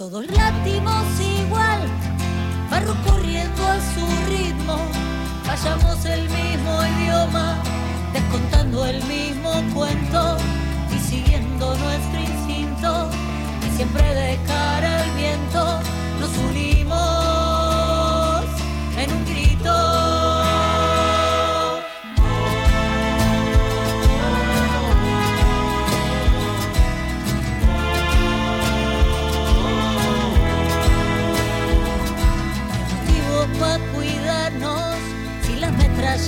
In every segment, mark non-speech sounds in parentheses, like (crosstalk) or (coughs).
Todos latimos igual, barro corriendo a su ritmo, Fallamos el mismo idioma, descontando el mismo cuento y siguiendo nuestro instinto, y siempre de cara al viento nos unimos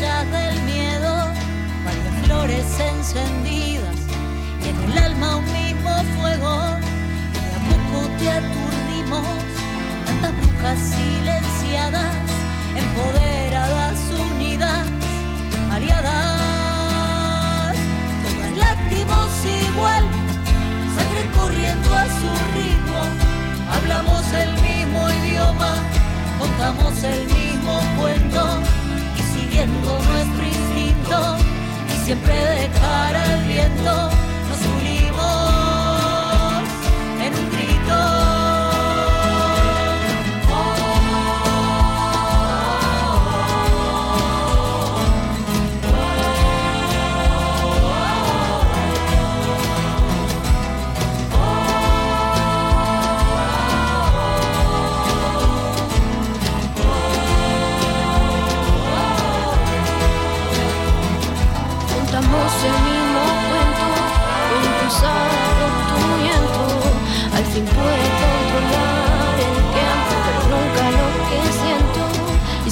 del miedo, varias flores encendidas y en el alma un mismo fuego. Y a poco te aturdimos, tantas brujas silenciadas, empoderadas, unidas, aliadas, todas láctimos igual, sangre corriendo a su ritmo, hablamos el mismo idioma, contamos el mismo cuento nuestro instinto y siempre de cara al viento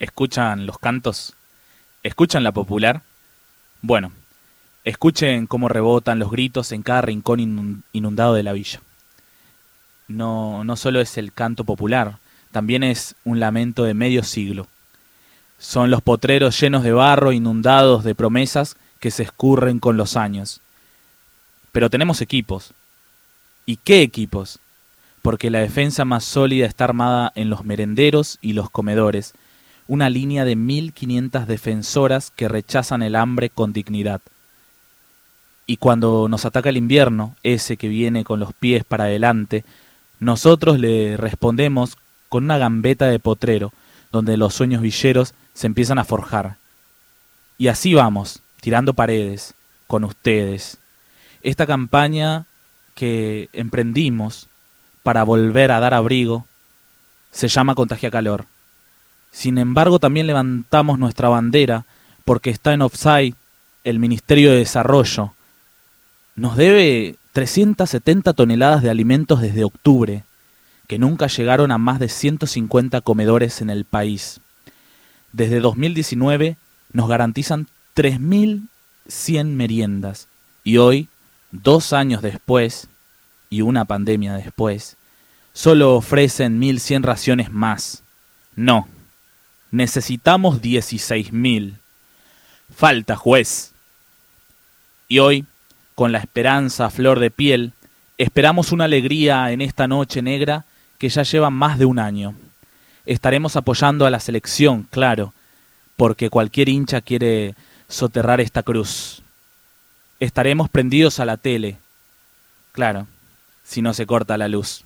¿Escuchan los cantos? ¿Escuchan la popular? Bueno, escuchen cómo rebotan los gritos en cada rincón inundado de la villa. No, no solo es el canto popular, también es un lamento de medio siglo. Son los potreros llenos de barro, inundados de promesas que se escurren con los años. Pero tenemos equipos. ¿Y qué equipos? porque la defensa más sólida está armada en los merenderos y los comedores, una línea de 1500 defensoras que rechazan el hambre con dignidad. Y cuando nos ataca el invierno, ese que viene con los pies para adelante, nosotros le respondemos con una gambeta de potrero, donde los sueños villeros se empiezan a forjar. Y así vamos, tirando paredes, con ustedes. Esta campaña que emprendimos para volver a dar abrigo se llama Contagia Calor. Sin embargo, también levantamos nuestra bandera porque está en offside el Ministerio de Desarrollo. Nos debe 370 toneladas de alimentos desde octubre, que nunca llegaron a más de 150 comedores en el país. Desde 2019 nos garantizan 3.100 meriendas y hoy, dos años después, y una pandemia después, solo ofrecen 1.100 raciones más. No, necesitamos 16.000. Falta, juez. Y hoy, con la esperanza a flor de piel, esperamos una alegría en esta noche negra que ya lleva más de un año. Estaremos apoyando a la selección, claro, porque cualquier hincha quiere soterrar esta cruz. Estaremos prendidos a la tele, claro si no se corta la luz.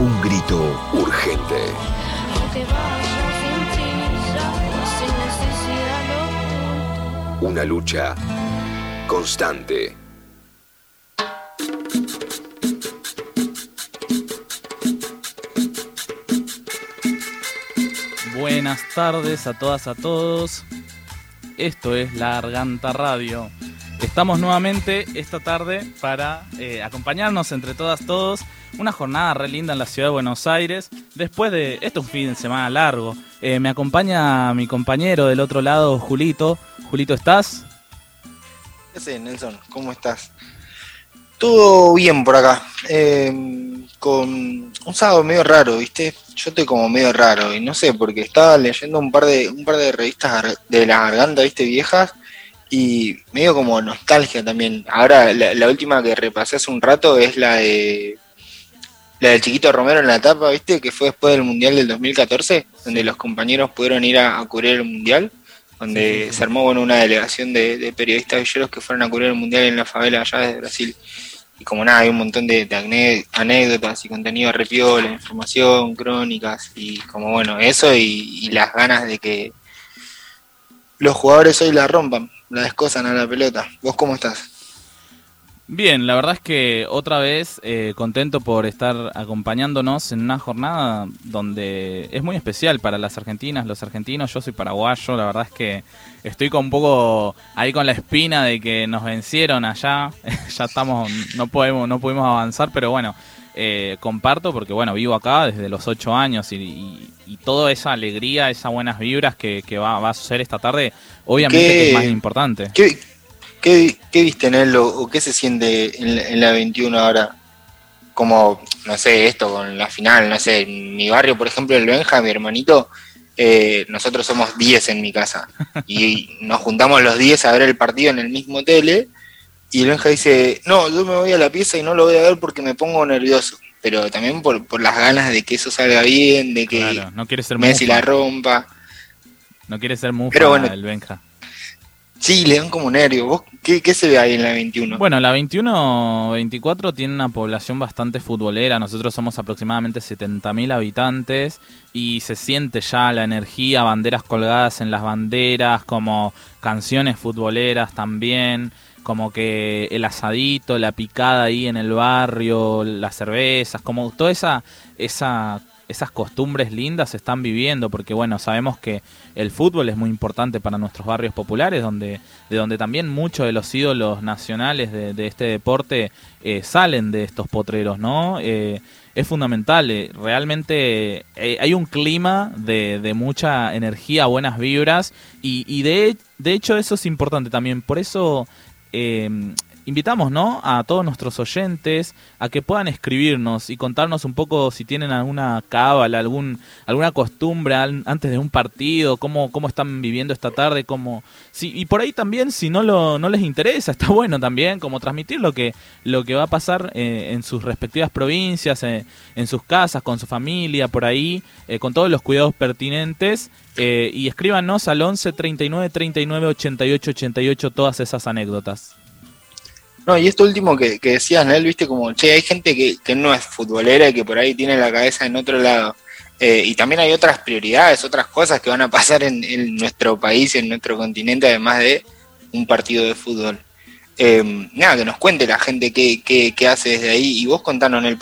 Un grito urgente. Una lucha constante. Buenas tardes a todas, a todos. Esto es La Arganta Radio. Estamos nuevamente esta tarde para eh, acompañarnos entre todas, todos. Una jornada re linda en la ciudad de Buenos Aires. Después de. Esto es un fin de semana largo. Eh, me acompaña mi compañero del otro lado, Julito. Julito, ¿estás? ¿Qué sé, Nelson? ¿Cómo estás? Todo bien por acá. Em, con un sábado medio raro, ¿viste? Yo estoy como medio raro y no sé, porque estaba leyendo un par de, un par de revistas de la garganta, ¿viste? Viejas y medio como nostalgia también. Ahora, la, última que repasé hace un rato es la de la del chiquito Romero en la etapa, ¿viste? Que fue después del Mundial del 2014, donde los compañeros pudieron ir a, cubrir el Mundial, donde se armó bueno, una delegación de, periodistas villeros que fueron a cubrir el Mundial en la favela allá de Brasil. Y como nada, hay un montón de, anécdotas y contenido repiola, información, crónicas, y como bueno, eso y las ganas de que los jugadores hoy la rompan la descosan a la pelota. ¿Vos cómo estás? Bien, la verdad es que otra vez eh, contento por estar acompañándonos en una jornada donde es muy especial para las argentinas, los argentinos. Yo soy paraguayo, la verdad es que estoy con un poco ahí con la espina de que nos vencieron allá. (laughs) ya estamos, no podemos, no pudimos avanzar, pero bueno, eh, comparto porque bueno, vivo acá desde los ocho años y, toda esa alegría, esas buenas vibras que, va, a suceder esta tarde, obviamente que es más importante. ¿Qué, qué, viste en él o, qué se siente en, la 21 ahora? Como, no sé, esto con la final, no sé, en mi barrio, por ejemplo, el Benja, mi hermanito, eh, nosotros somos 10 en mi casa (laughs) y nos juntamos los 10 a ver el partido en el mismo tele y el Benja dice, no, yo me voy a la pieza y no lo voy a ver porque me pongo nervioso. Pero también por, por las ganas de que eso salga bien, de que no quiere ser Messi la rompa. No quiere ser mufa Pero bueno, el Benja. Sí, le dan como nervios. ¿Vos qué, qué, se ve ahí en la 21? Bueno, la 21-24 tiene una población bastante futbolera. Nosotros somos aproximadamente 70.000 habitantes y se siente ya la energía, banderas colgadas en las banderas, como canciones futboleras también como que el asadito, la picada ahí en el barrio, las cervezas, como toda esa, esa esas costumbres lindas se están viviendo, porque bueno, sabemos que el fútbol es muy importante para nuestros barrios populares, donde, de donde también muchos de los ídolos nacionales de, este deporte eh, salen de estos potreros, ¿no? Eh, es fundamental, eh, realmente hay un clima de, mucha energía, buenas vibras, y, y de, de hecho eso es importante también, por eso eh, invitamos ¿no? a todos nuestros oyentes a que puedan escribirnos y contarnos un poco si tienen alguna cábala, algún, alguna costumbre antes de un partido, cómo, cómo están viviendo esta tarde, cómo... Sí, y por ahí también, si no, lo, no les interesa, (laughs) está bueno también como transmitir lo que, lo que va a pasar eh, en sus respectivas provincias, eh, en sus casas, con su familia, por ahí, con todos los cuidados pertinentes. y escríbanos al 11 39 39 88 88 todas esas anécdotas. No, y esto último que, decías, Nel, viste como, che, hay gente que, no es futbolera y que por ahí tiene la cabeza en otro lado. Eh, y también hay otras prioridades, otras cosas que van a pasar en, nuestro país, en nuestro continente, además de un partido de fútbol. Eh, nada, que nos cuente la gente qué, qué, hace desde ahí. Y vos contanos, Nel,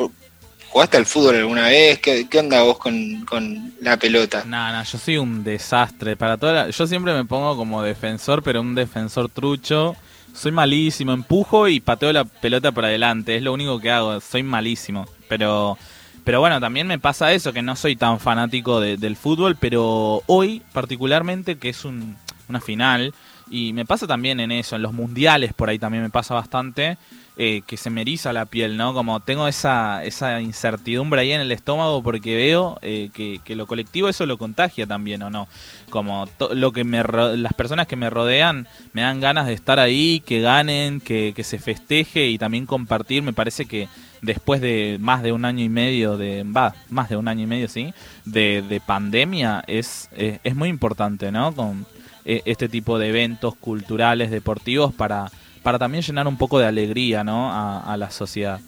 ¿jugaste al fútbol alguna vez? ¿Qué, onda vos con, la pelota? No, no, yo soy un desastre. Para toda Yo siempre me pongo como defensor, pero un defensor trucho soy malísimo, empujo y pateo la pelota por adelante, es lo único que hago, soy malísimo. Pero, pero bueno, también me pasa eso, que no soy tan fanático del fútbol, pero hoy particularmente, que es una final, y me pasa también en eso, en los mundiales por ahí también me pasa bastante, eh, que se me eriza la piel, ¿no? Como tengo esa, esa incertidumbre ahí en el estómago porque veo eh, que, que, lo colectivo eso lo contagia también, ¿o no? Como lo que me las personas que me rodean me dan ganas de estar ahí, que ganen, que, que se festeje y también compartir. Me parece que después de más de un año y medio de va más de un año y medio sí de, de pandemia es, es, es muy importante no con eh, este tipo de eventos culturales deportivos para para también llenar un poco de alegría ¿no? a, la sociedad.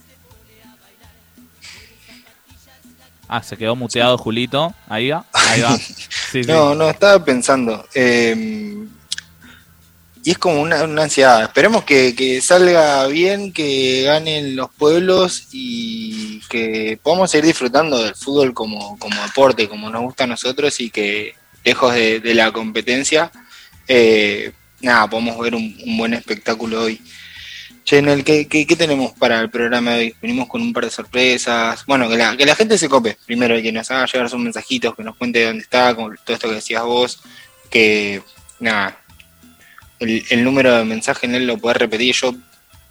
Ah, se quedó muteado Julito. Ahí va, ahí va. (laughs) no, no, estaba pensando. Eh, y es como una, ansiedad. Esperemos que, salga bien, que ganen los pueblos y que podamos seguir disfrutando del fútbol como, como deporte, como nos gusta a nosotros y que lejos de, la competencia, eh, nada, podemos ver un, buen espectáculo hoy. Chenel, ¿qué, ¿qué, tenemos para el programa de hoy? Venimos con un par de sorpresas. Bueno, que la, que la gente se cope primero y que nos haga llegar sus mensajitos, que nos cuente dónde está, con todo esto que decías vos, que nada, el, número de mensaje en él lo puedes repetir. Yo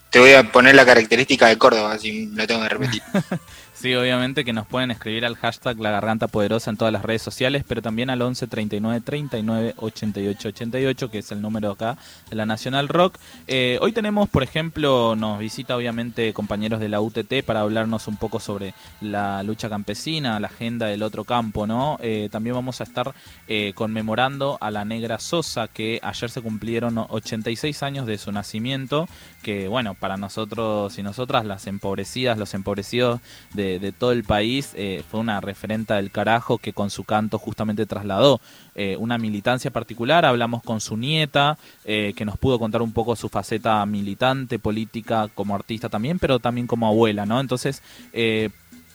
te voy a poner la característica de Córdoba, si lo tengo que repetir. (laughs) Sí, obviamente que nos pueden escribir al hashtag La Garganta Poderosa en todas las redes sociales, pero también al 11 39 39 88 88, que es el número acá de la Nacional Rock. Eh, hoy tenemos, por ejemplo, nos visita obviamente compañeros de la UTT para hablarnos un poco sobre la lucha campesina, la agenda del otro campo, ¿no? Eh, también vamos a estar eh, conmemorando a la Negra Sosa, que ayer se cumplieron 86 años de su nacimiento, que bueno, para nosotros y nosotras, las empobrecidas, los empobrecidos de todo el país, eh, fue una referenta del carajo que con su canto justamente trasladó eh, una militancia particular. Hablamos con su nieta, eh, que nos pudo contar un poco su faceta militante, política, como artista también, pero también como abuela, ¿no? Entonces,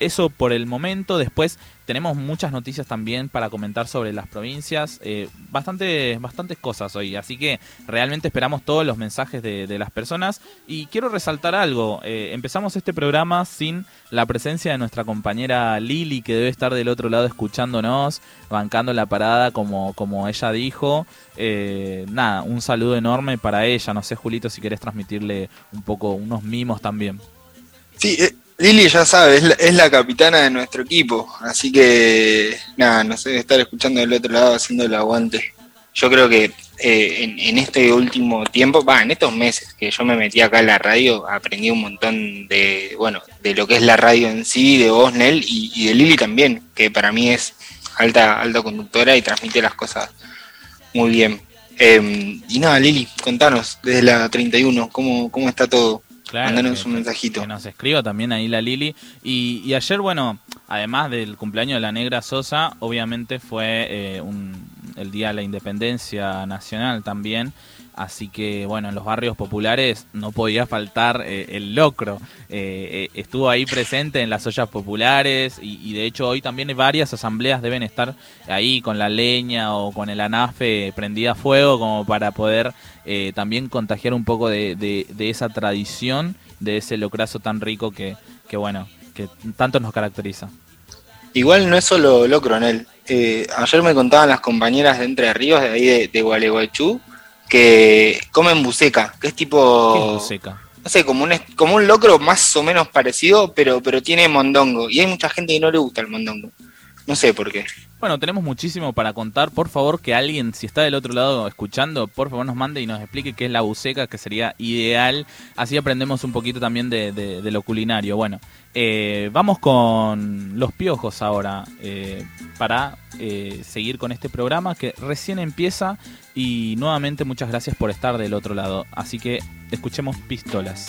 eso por el momento. Después tenemos muchas noticias también para comentar sobre las provincias. Eh, bastantes, cosas hoy. Así que realmente esperamos todos los mensajes de, las personas. Y quiero resaltar algo. Eh, empezamos este programa sin la presencia de nuestra compañera Lili, que debe estar del otro lado escuchándonos, bancando la parada como, como ella dijo. Eh, nada, un saludo enorme para ella. No sé, Julito, si querés transmitirle un poco unos mimos también. Sí, eh, Lili ya sabe, es la, capitana de nuestro equipo, así que nada, no sé, estar escuchando del otro lado haciendo el aguante. Yo creo que eh, en, este último tiempo, va, en estos meses que yo me metí acá en la radio, aprendí un montón de, bueno, de lo que es la radio en sí, de vos, Nel, y, de Lili también, que para mí es alta, alta conductora y transmite las cosas muy bien. Em, y nada, Lili, contanos desde la 31, ¿cómo, cómo está todo? Claro, un mensajito. Que nos escriba también ahí la Lili. Y, ayer, bueno, además del cumpleaños de la Negra Sosa, obviamente fue eh, el Día de la Independencia Nacional también. Así que bueno, en los barrios populares no podía faltar eh, el locro. Eh, eh, estuvo ahí presente en las ollas populares y, de hecho hoy también varias asambleas deben estar ahí con la leña o con el anafe prendida a fuego como para poder también contagiar un poco de, esa tradición, de ese locrazo tan rico que, bueno, que tanto nos caracteriza. Igual no es solo locro, Nel. ayer me contaban las compañeras de Entre Ríos, de ahí de, de Gualeguaychú, que comen buceca, que es tipo... buceca? No sé, como un, como un locro más o menos parecido, pero, pero tiene mondongo. Y hay mucha gente que no le gusta el mondongo. No sé por qué. Bueno, tenemos muchísimo para contar. Por favor, que alguien, si está del otro lado escuchando, por favor nos mande y nos explique qué es la buceca, que sería ideal. Así aprendemos un poquito también de, lo culinario. Bueno, eh, vamos con los piojos ahora eh, para eh, seguir con este programa que recién empieza y nuevamente muchas gracias por estar del otro lado. Así que escuchemos pistolas.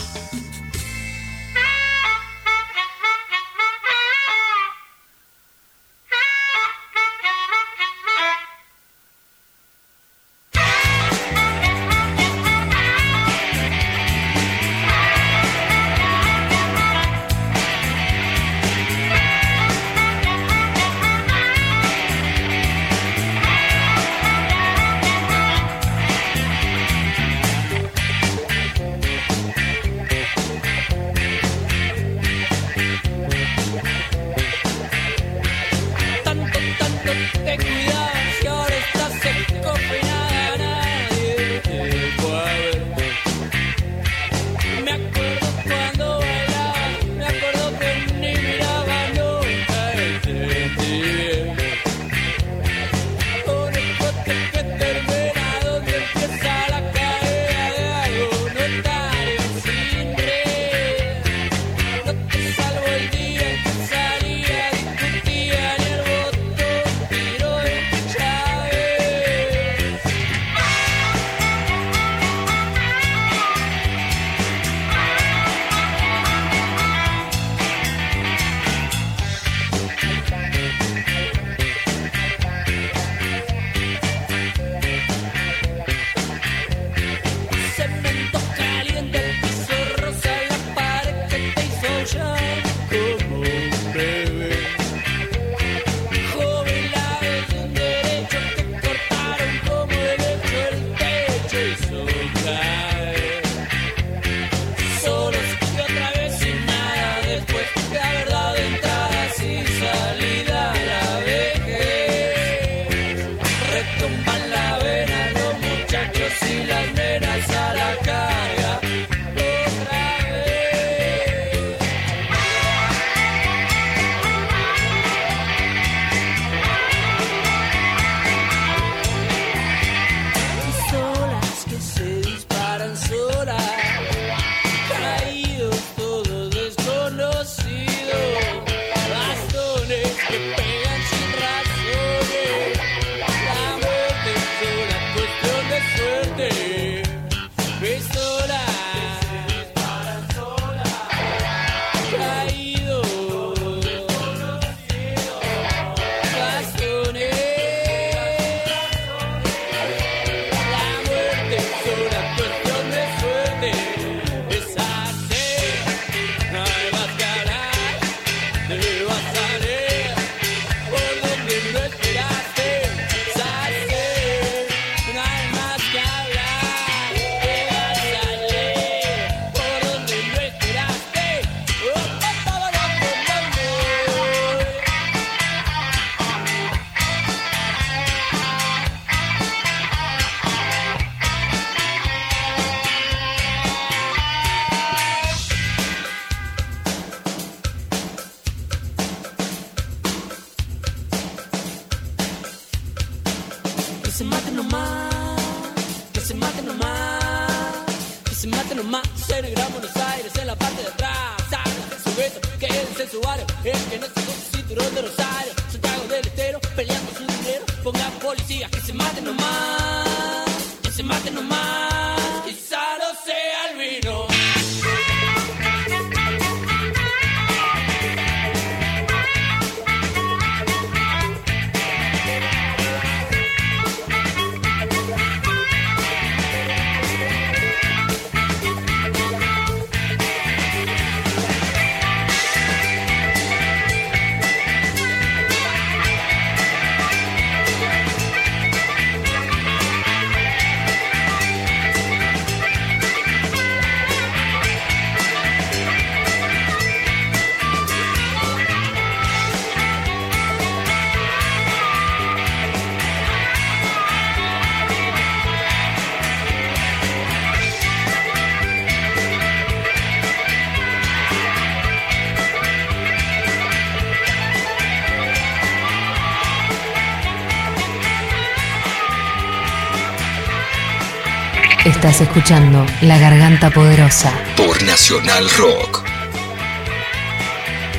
Estás escuchando La Garganta Poderosa por Nacional Rock.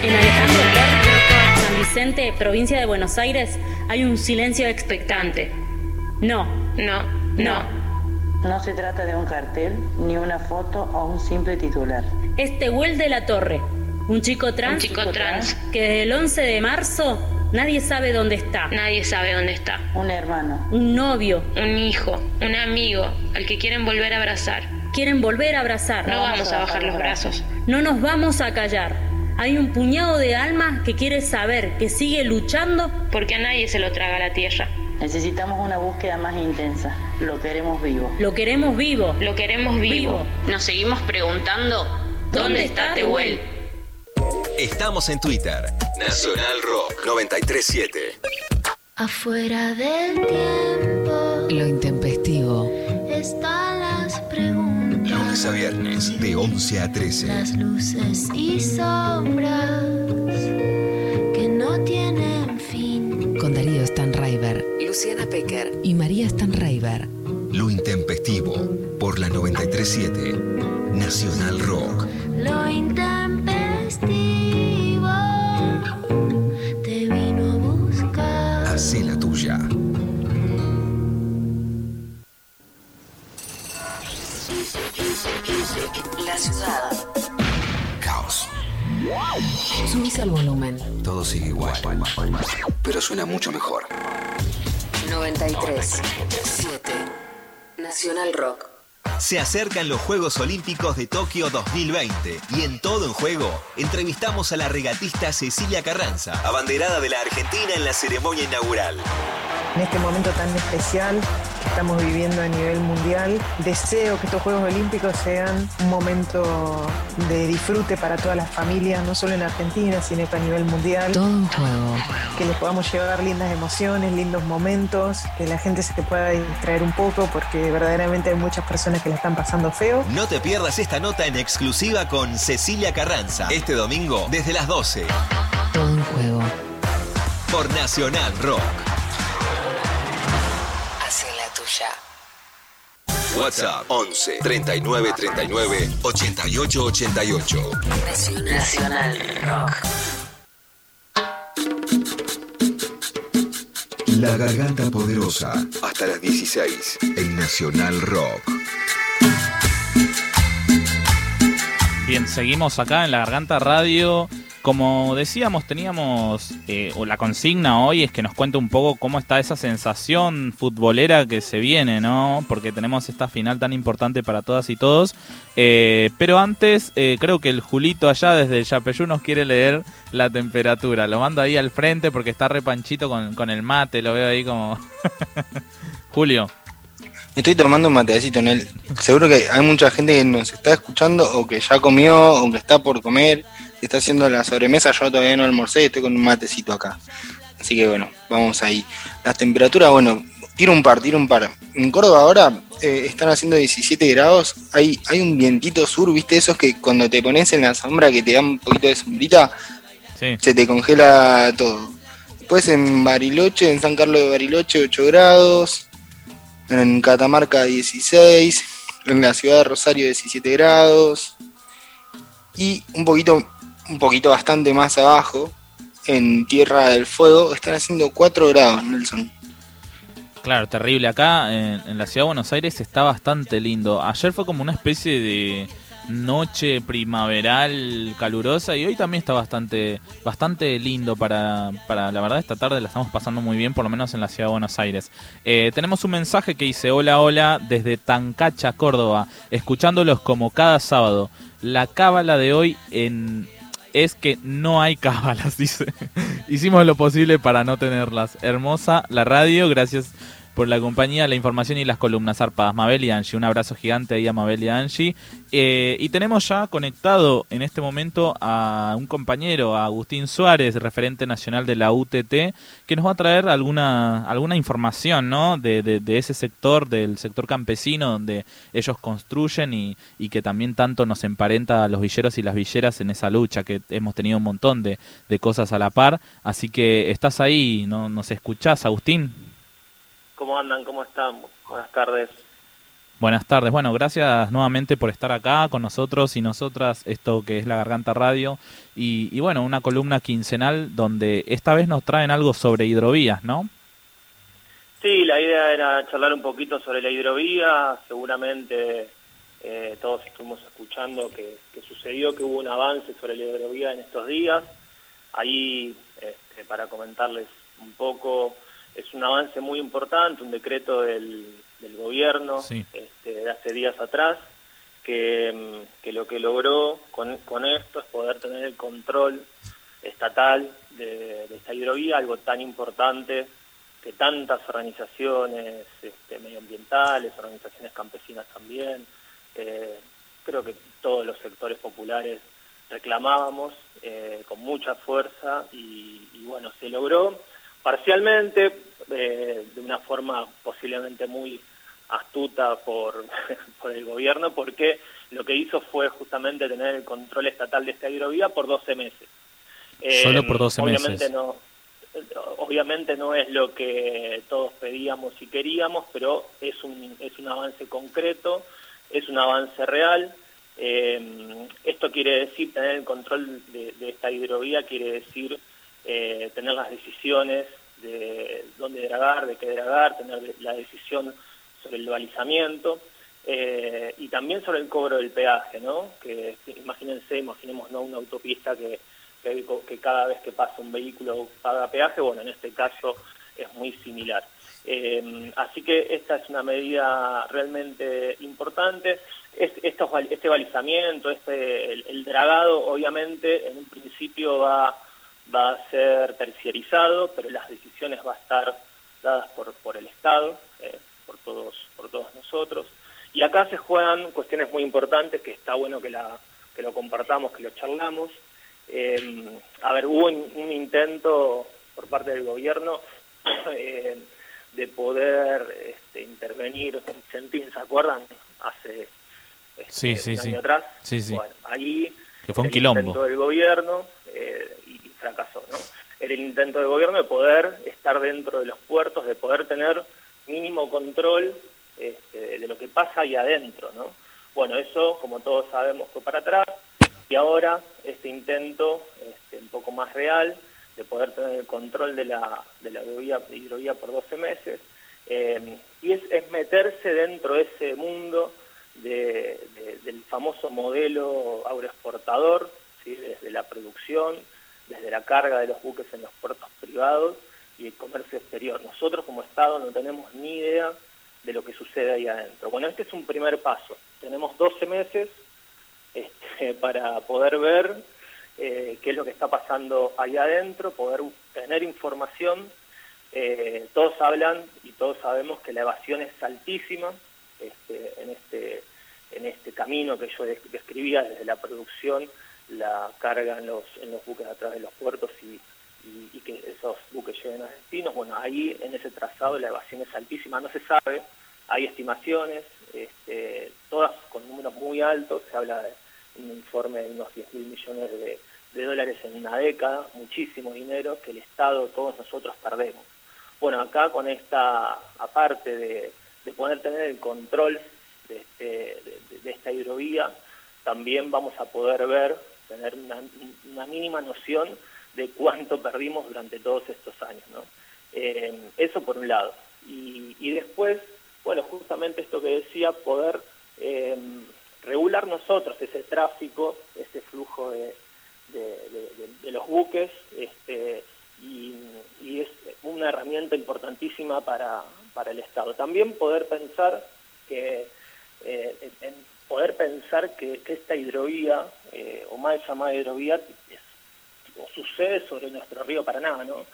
En Alejandro Lerner, San Vicente, provincia de Buenos Aires, hay un silencio expectante. No, no, no. No se trata de un cartel, ni una foto o un simple titular. Este Tehuel de la Torre, un chico trans, Un chico trans. que desde el 11 de marzo nadie sabe dónde está. Nadie sabe dónde está. Un hermano. Un novio. Un hijo, un amigo, al que quieren volver a abrazar. Quieren volver a abrazar. No vamos a bajar los brazos. No nos vamos a callar. Hay un puñado de almas que quiere saber, que sigue luchando. Porque a nadie se lo traga la tierra. Necesitamos una búsqueda más intensa. Lo queremos vivo. Lo queremos vivo. Lo queremos vivo. Nos seguimos preguntando, ¿dónde está Tehuel? Estamos en Twitter. Nacional Rock 937. Afuera del tiempo Lo intempestivo. están las preguntas, Lunes a viernes de 11 a 13. las luces y sombras que no tienen fin. Con Darío Stanraiver, Luciana Pecker y María Stanraiver. Lo intempestivo por la 937. Nacional Rock. Lo intempestivo La ciudad. Caos. Subís al volumen. Todo sigue igual. Pero suena mucho mejor. 93. 7. Nacional Rock. Se acercan los Juegos Olímpicos de Tokio 2020 y en Todo en Juego entrevistamos a la regatista Cecilia Carranza, abanderada de la Argentina en la ceremonia inaugural. en este momento tan especial que estamos viviendo a nivel mundial. Deseo que estos Juegos Olímpicos sean un momento de disfrute para todas las familias, no solo en Argentina, sino a nivel mundial. Todo un juego. Que les podamos llevar lindas emociones, lindos momentos, que la gente se pueda distraer un poco porque verdaderamente hay muchas personas que la están pasando feo. No te pierdas esta nota en exclusiva con Cecilia Carranza, este domingo desde las 12. Todo un juego. Por Nacional Rock. Tuya. WhatsApp 11 39 39 88 88. Nacional Rock. La Garganta Poderosa. Hasta las 16. En Nacional Rock. Bien, seguimos acá en la Garganta Radio. Como decíamos, teníamos, eh, o la consigna hoy es que nos cuente un poco cómo está esa sensación futbolera que se viene, ¿no? Porque tenemos esta final tan importante para todas y todos. Eh, pero antes, eh, creo que el Julito allá desde Yapeyú nos quiere leer la temperatura. Lo mando ahí al frente porque está repanchito con, con el mate, lo veo ahí como... (laughs) Julio. Estoy tomando un matecito en él. Seguro que hay mucha gente que nos está escuchando o que ya comió o que está por comer, está haciendo la sobremesa. Yo todavía no almorcé y estoy con un matecito acá. Así que bueno, vamos ahí. Las temperaturas, bueno, tiro un par, tiro un par. En Córdoba ahora eh, están haciendo 17 grados. Hay, hay un vientito sur, ¿viste? Esos que cuando te pones en la sombra que te dan un poquito de sombrita, se te congela todo. Después en Bariloche, en San Carlos de Bariloche, 8 grados en Catamarca 16, en la ciudad de Rosario 17 grados y un poquito, un poquito bastante más abajo, en Tierra del Fuego, están haciendo 4 grados, Nelson. Claro, terrible. Acá en, la ciudad de Buenos Aires está bastante lindo. Ayer fue como una especie de noche primaveral calurosa y hoy también está bastante bastante lindo para, para la verdad esta tarde la estamos pasando muy bien por lo menos en la ciudad de Buenos Aires eh, tenemos un mensaje que dice hola hola desde Tancacha Córdoba escuchándolos como cada sábado la cábala de hoy en es que no hay cábalas (laughs) dice. Hicimos lo posible para no tenerlas. Hermosa la radio gracias por la compañía, la información y las columnas zarpadas. Mabel y Angie, un abrazo gigante ahí a Mabel y Angie. Eh, y tenemos ya conectado en este momento a un compañero, a Agustín Suárez, referente nacional de la UTT, que nos va a traer alguna, alguna información ¿no? de, de, ese sector, del sector campesino, donde ellos construyen y, y, que también tanto nos emparenta a los villeros y las villeras en esa lucha, que hemos tenido un montón de, de cosas a la par. Así que estás ahí, ¿no? ¿Nos escuchás, Agustín? ¿Cómo andan? ¿Cómo están? Buenas tardes. Buenas tardes. Bueno, gracias nuevamente por estar acá con nosotros y nosotras, esto que es La Garganta Radio. Y, y, bueno, una columna quincenal donde esta vez nos traen algo sobre hidrovías, ¿no? Sí, la idea era charlar un poquito sobre la hidrovía. Seguramente eh, todos estuvimos escuchando que, que, sucedió, que hubo un avance sobre la hidrovía en estos días. Ahí, este, para comentarles un poco es un avance muy importante, un decreto del, del gobierno este, de hace días atrás, que, mm, que, lo que logró con, con, esto es poder tener el control estatal de, de, esta hidrovía, algo tan importante que tantas organizaciones este, medioambientales, organizaciones campesinas también, eh, creo que todos los sectores populares reclamábamos eh, con mucha fuerza y, y bueno, se logró parcialmente, eh, de una forma posiblemente muy astuta por, (laughs) por el gobierno, porque lo que hizo fue justamente tener el control estatal de esta hidrovía por 12 meses. Solo por 12 obviamente meses. No, obviamente no es lo que todos pedíamos y queríamos, pero es un, es un avance concreto, es un avance real. Eh, esto quiere decir, tener el control de, de esta hidrovía quiere decir eh, tener las decisiones de dónde dragar, de qué dragar, tener la decisión sobre el balizamiento eh, y también sobre el cobro del peaje, ¿no? Que imagínense, imaginemos no una autopista que, que, cada vez que pasa un vehículo paga peaje, bueno, en este caso es muy similar. Eh, así que esta es una medida realmente importante. Este balizamiento, este, el, el dragado, obviamente, en un principio va va a ser terciarizado, pero las decisiones va a estar dadas por, por el Estado, eh, por todos, por todos nosotros. Y acá se juegan cuestiones muy importantes que está bueno que, la, que lo compartamos, que lo charlamos. Eh, a ver, hubo un, intento por parte del gobierno (coughs) eh, de poder este, intervenir en Sentín, ¿se acuerdan? Hace este, un año atrás. Bueno, ahí que fue un el intento del gobierno eh, fracasó, ¿no? Era el intento del gobierno de poder estar dentro de los puertos, de poder tener mínimo control este, de lo que pasa ahí adentro, ¿no? Bueno, eso, como todos sabemos, fue para atrás y ahora este intento este, un poco más real de poder tener el control de la, de la hidrovía, por 12 meses eh, y es, es, meterse dentro de ese mundo de, del famoso modelo agroexportador, ¿sí? desde la producción, desde la carga de los buques en los puertos privados y el comercio exterior. Nosotros como Estado no tenemos ni idea de lo que sucede ahí adentro. Bueno, este es un primer paso. Tenemos 12 meses este, (laughs) para poder ver eh, qué es lo que está pasando ahí adentro, poder tener información. Eh, todos hablan y todos sabemos que la evasión es altísima este, en, este, en este camino que yo describía desde la producción, la carga en los, en los buques a través de los puertos y, y, que esos buques lleguen a destinos. Bueno, ahí en ese trazado la evasión es altísima, no se sabe, hay estimaciones, este, todas con números muy altos, se habla de un informe de unos 10 mil millones de, dólares en una década, muchísimo dinero que el Estado, todos nosotros perdemos. Bueno, acá con esta, aparte de, poder tener el control de, este, de, esta hidrovía, también vamos a poder ver, tener una mínima noción de cuánto perdimos durante todos estos años. ¿no? Eh, eso por un lado. Y, después, bueno, justamente esto que decía, poder eh, regular nosotros ese tráfico, ese flujo de, los buques, este, y, es una herramienta importantísima para, para el Estado. También poder pensar que, eh, en poder pensar que, esta hidrovía, o más llamada hidrovía, sucede sobre nuestro río Paraná, ¿no?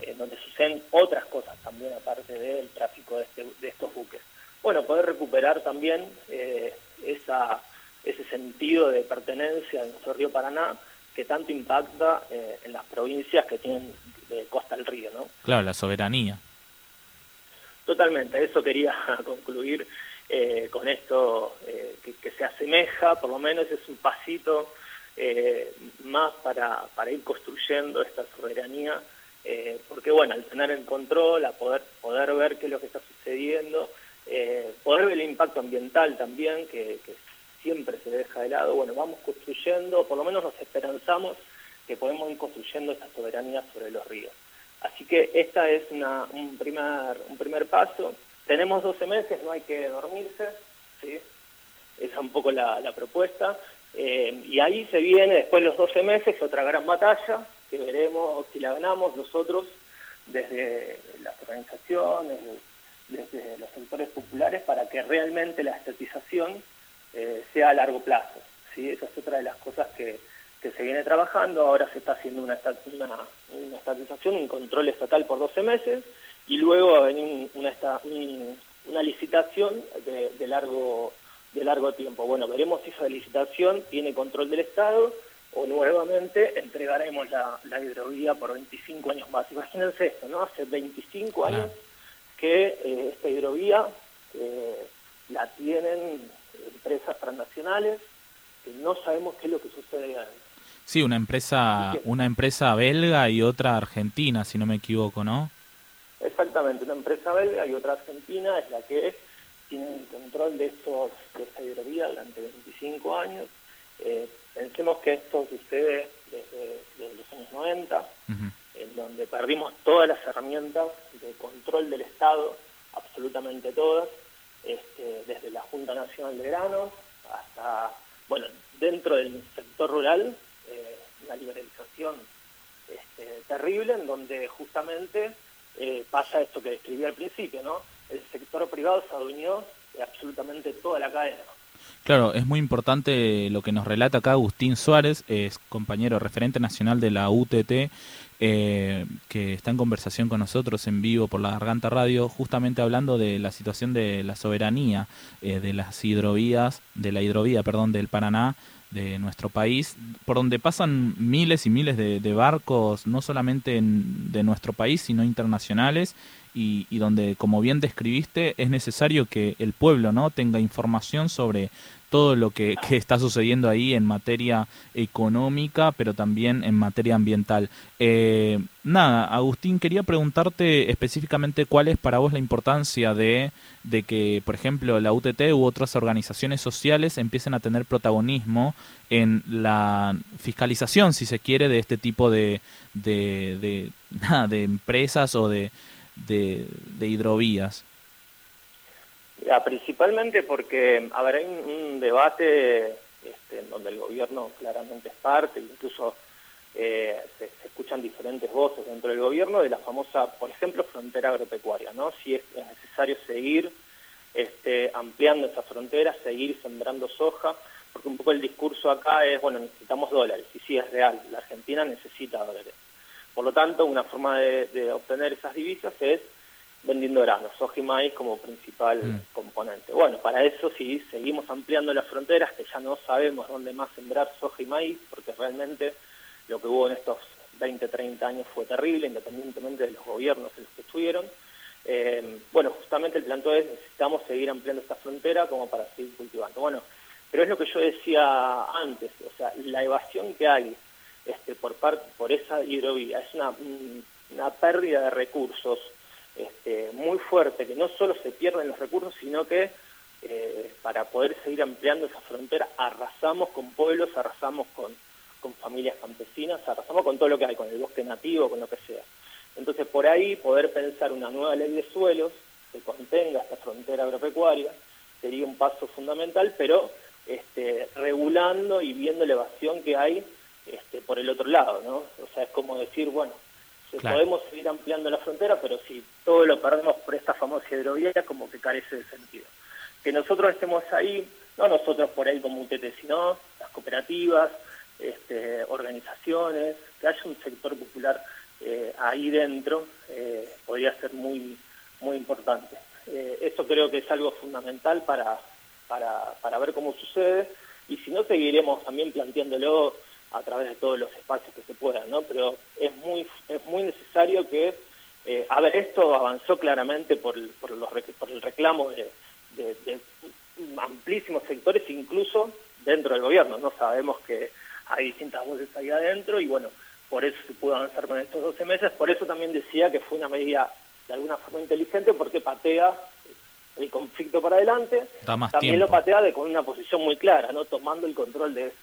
En donde suceden otras cosas también aparte del tráfico de, este, de estos buques. Bueno, poder recuperar también eh, esa, ese sentido de pertenencia a nuestro río Paraná que tanto impacta eh, en las provincias que tienen de costa al río, ¿no? Claro, la soberanía. Totalmente, eso quería (laughs) concluir eh, con esto que, que, se asemeja, por lo menos es un pasito eh, más para, para ir construyendo esta soberanía, eh, porque bueno, al tener el control, a poder, poder ver qué es lo que está sucediendo, eh, poder ver el impacto ambiental también, que, siempre se deja de lado, bueno, vamos construyendo, por lo menos nos esperanzamos que podemos ir construyendo esta soberanía sobre los ríos. Así que esta es una, un, primer, un primer paso. Tenemos 12 meses, no hay que dormirse, ¿sí? esa es un poco la, propuesta. Eh, y ahí se viene, después de los 12 meses, otra gran batalla, que veremos si la ganamos nosotros desde las organizaciones, desde los sectores populares, para que realmente la estatización eh, sea a largo plazo. ¿sí? Esa es otra de las cosas que, se viene trabajando. Ahora se está haciendo una, una, estatización, un control estatal por 12 meses, y luego va a venir una, una licitación de, de largo de largo tiempo. Bueno, veremos si esa licitación tiene control del Estado o nuevamente entregaremos la, la hidrovía por 25 años más. Imagínense esto, ¿no? Hace 25 años que eh, esta hidrovía eh, la tienen empresas transnacionales que no sabemos qué es lo que sucede ahí. Sí, una empresa, una empresa belga y otra argentina, si no me equivoco, ¿no? Exactamente, una empresa belga y otra argentina es la que tienen el control de, estos, de esta hidrovía durante 25 años. Eh, pensemos que esto sucede desde, los años 90, en donde perdimos todas las herramientas de control del Estado, absolutamente todas, este, desde la Junta Nacional de Granos hasta, bueno, dentro del sector rural, eh, una liberalización este, terrible en donde justamente eh, pasa esto que describí al principio, ¿no? el sector privado se adueñó de absolutamente toda la cadena. Claro, es muy importante lo que nos relata acá Agustín Suárez, es compañero referente nacional de la UTT, eh, que está en conversación con nosotros en vivo por la Garganta Radio, justamente hablando de la situación de la soberanía eh, de las hidrovías, de la hidrovía, perdón, del Paraná, de nuestro país, por donde pasan miles y miles de, barcos, no solamente de nuestro país, sino internacionales, y, y, donde, como bien describiste, es necesario que el pueblo no tenga información sobre todo lo (laughs) que, está sucediendo ahí en materia económica, pero también en materia ambiental. Eh, nada, Agustín, quería preguntarte específicamente cuál es para vos la importancia de, de que, por ejemplo, la UTT u otras organizaciones sociales empiecen a tener protagonismo en la fiscalización, si se quiere, de este tipo de, de, de, (laughs) empresas o de, de hidrovías. Principalmente porque, habrá un, debate este, en donde el gobierno claramente es parte, incluso eh, se, escuchan diferentes voces dentro del gobierno de la famosa, por ejemplo, frontera agropecuaria, ¿no? Si es, necesario seguir este, ampliando esa frontera, seguir sembrando soja, porque un poco el discurso acá es, bueno, necesitamos dólares, y sí es real, la Argentina necesita dólares. Por lo tanto, una forma de, obtener esas divisas es vendiendo granos, soja y maíz como principal mm. componente. Bueno, para eso sí, seguimos ampliando las fronteras, que ya no sabemos dónde más sembrar soja y maíz, porque realmente lo que hubo en estos 20, 30 años fue terrible, independientemente de los gobiernos en los que estuvieron. Eh, bueno, justamente el planteo es necesitamos seguir ampliando esta frontera como para seguir cultivando. Bueno, pero es lo que yo decía antes, o sea, la evasión que hay este, por, por esa hidrovía. Es una, una pérdida de recursos este, muy fuerte, que no solo se pierden los recursos, sino que eh, para poder seguir ampliando esa frontera arrasamos con pueblos, arrasamos con, con familias campesinas, arrasamos con todo lo que hay, con el bosque nativo, con lo que sea. Entonces, por ahí, poder pensar una nueva ley de suelos que contenga esta frontera agropecuaria sería un paso fundamental, pero este, regulando y viendo la evasión que hay este, por el otro lado, ¿no? O sea, es como decir, bueno, podemos seguir ampliando la frontera, pero si todo lo perdemos por esta famosa hidrovía, como que carece de sentido. Que nosotros estemos ahí, no nosotros por ahí como UTT, sino las cooperativas, este, organizaciones, que haya un sector popular eh, ahí dentro, eh, podría ser muy, muy importante. Eh, esto creo que es algo fundamental para, para, para ver cómo sucede, y si no, seguiremos también planteándolo a través de todos los espacios que se puedan, ¿no? Pero es muy, es muy necesario que, eh, a ver, esto avanzó claramente por, por, los, por el reclamo de, amplísimos sectores, incluso dentro del gobierno, ¿no? Sabemos que hay distintas voces ahí adentro y bueno, por eso se pudo avanzar con estos 12 meses, por eso también decía que fue una medida de alguna forma inteligente porque patea el conflicto para adelante, también lo patea de, con una posición muy clara, ¿no? Tomando el control de eso.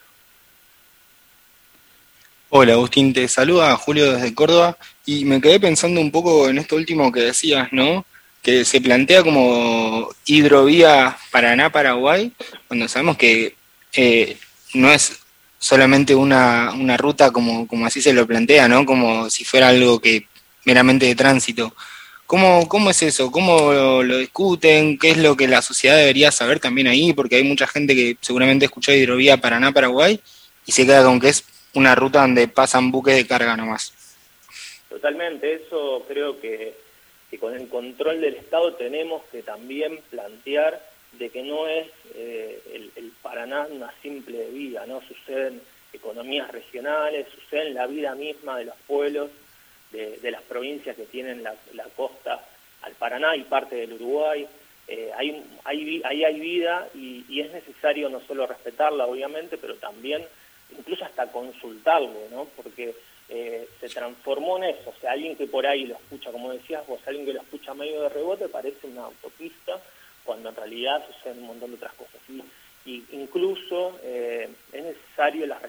Hola Agustín, te saluda Julio desde Córdoba y me quedé pensando un poco en esto último que decías, ¿no? Que se plantea como hidrovía Paraná-Paraguay, cuando sabemos que eh, no es solamente una, una ruta como, como así se lo plantea, ¿no? Como si fuera algo que meramente de tránsito. ¿Cómo, ¿Cómo es eso? ¿Cómo lo, lo, discuten? ¿Qué es lo que la sociedad debería saber también ahí? Porque hay mucha gente que seguramente escuchó hidrovía Paraná-Paraguay y se queda con que es una ruta donde pasan buques de carga nomás. Totalmente, eso creo que, con el control del Estado tenemos que también plantear de que no es eh, el, Paraná una simple vida, ¿no? Suceden economías regionales, sucede en la vida misma de los pueblos, de, las provincias que tienen la, costa al Paraná y parte del Uruguay. Eh, hay, hay, ahí hay vida y, es necesario no solo respetarla, obviamente, pero también incluso hasta consultarlo, ¿no? Porque eh, se transformó en eso. O sea, alguien que por ahí lo escucha, como decías vos, alguien que lo escucha medio de rebote parece una autopista, cuando en realidad suceden un montón de otras cosas. Y, incluso eh, es necesario la,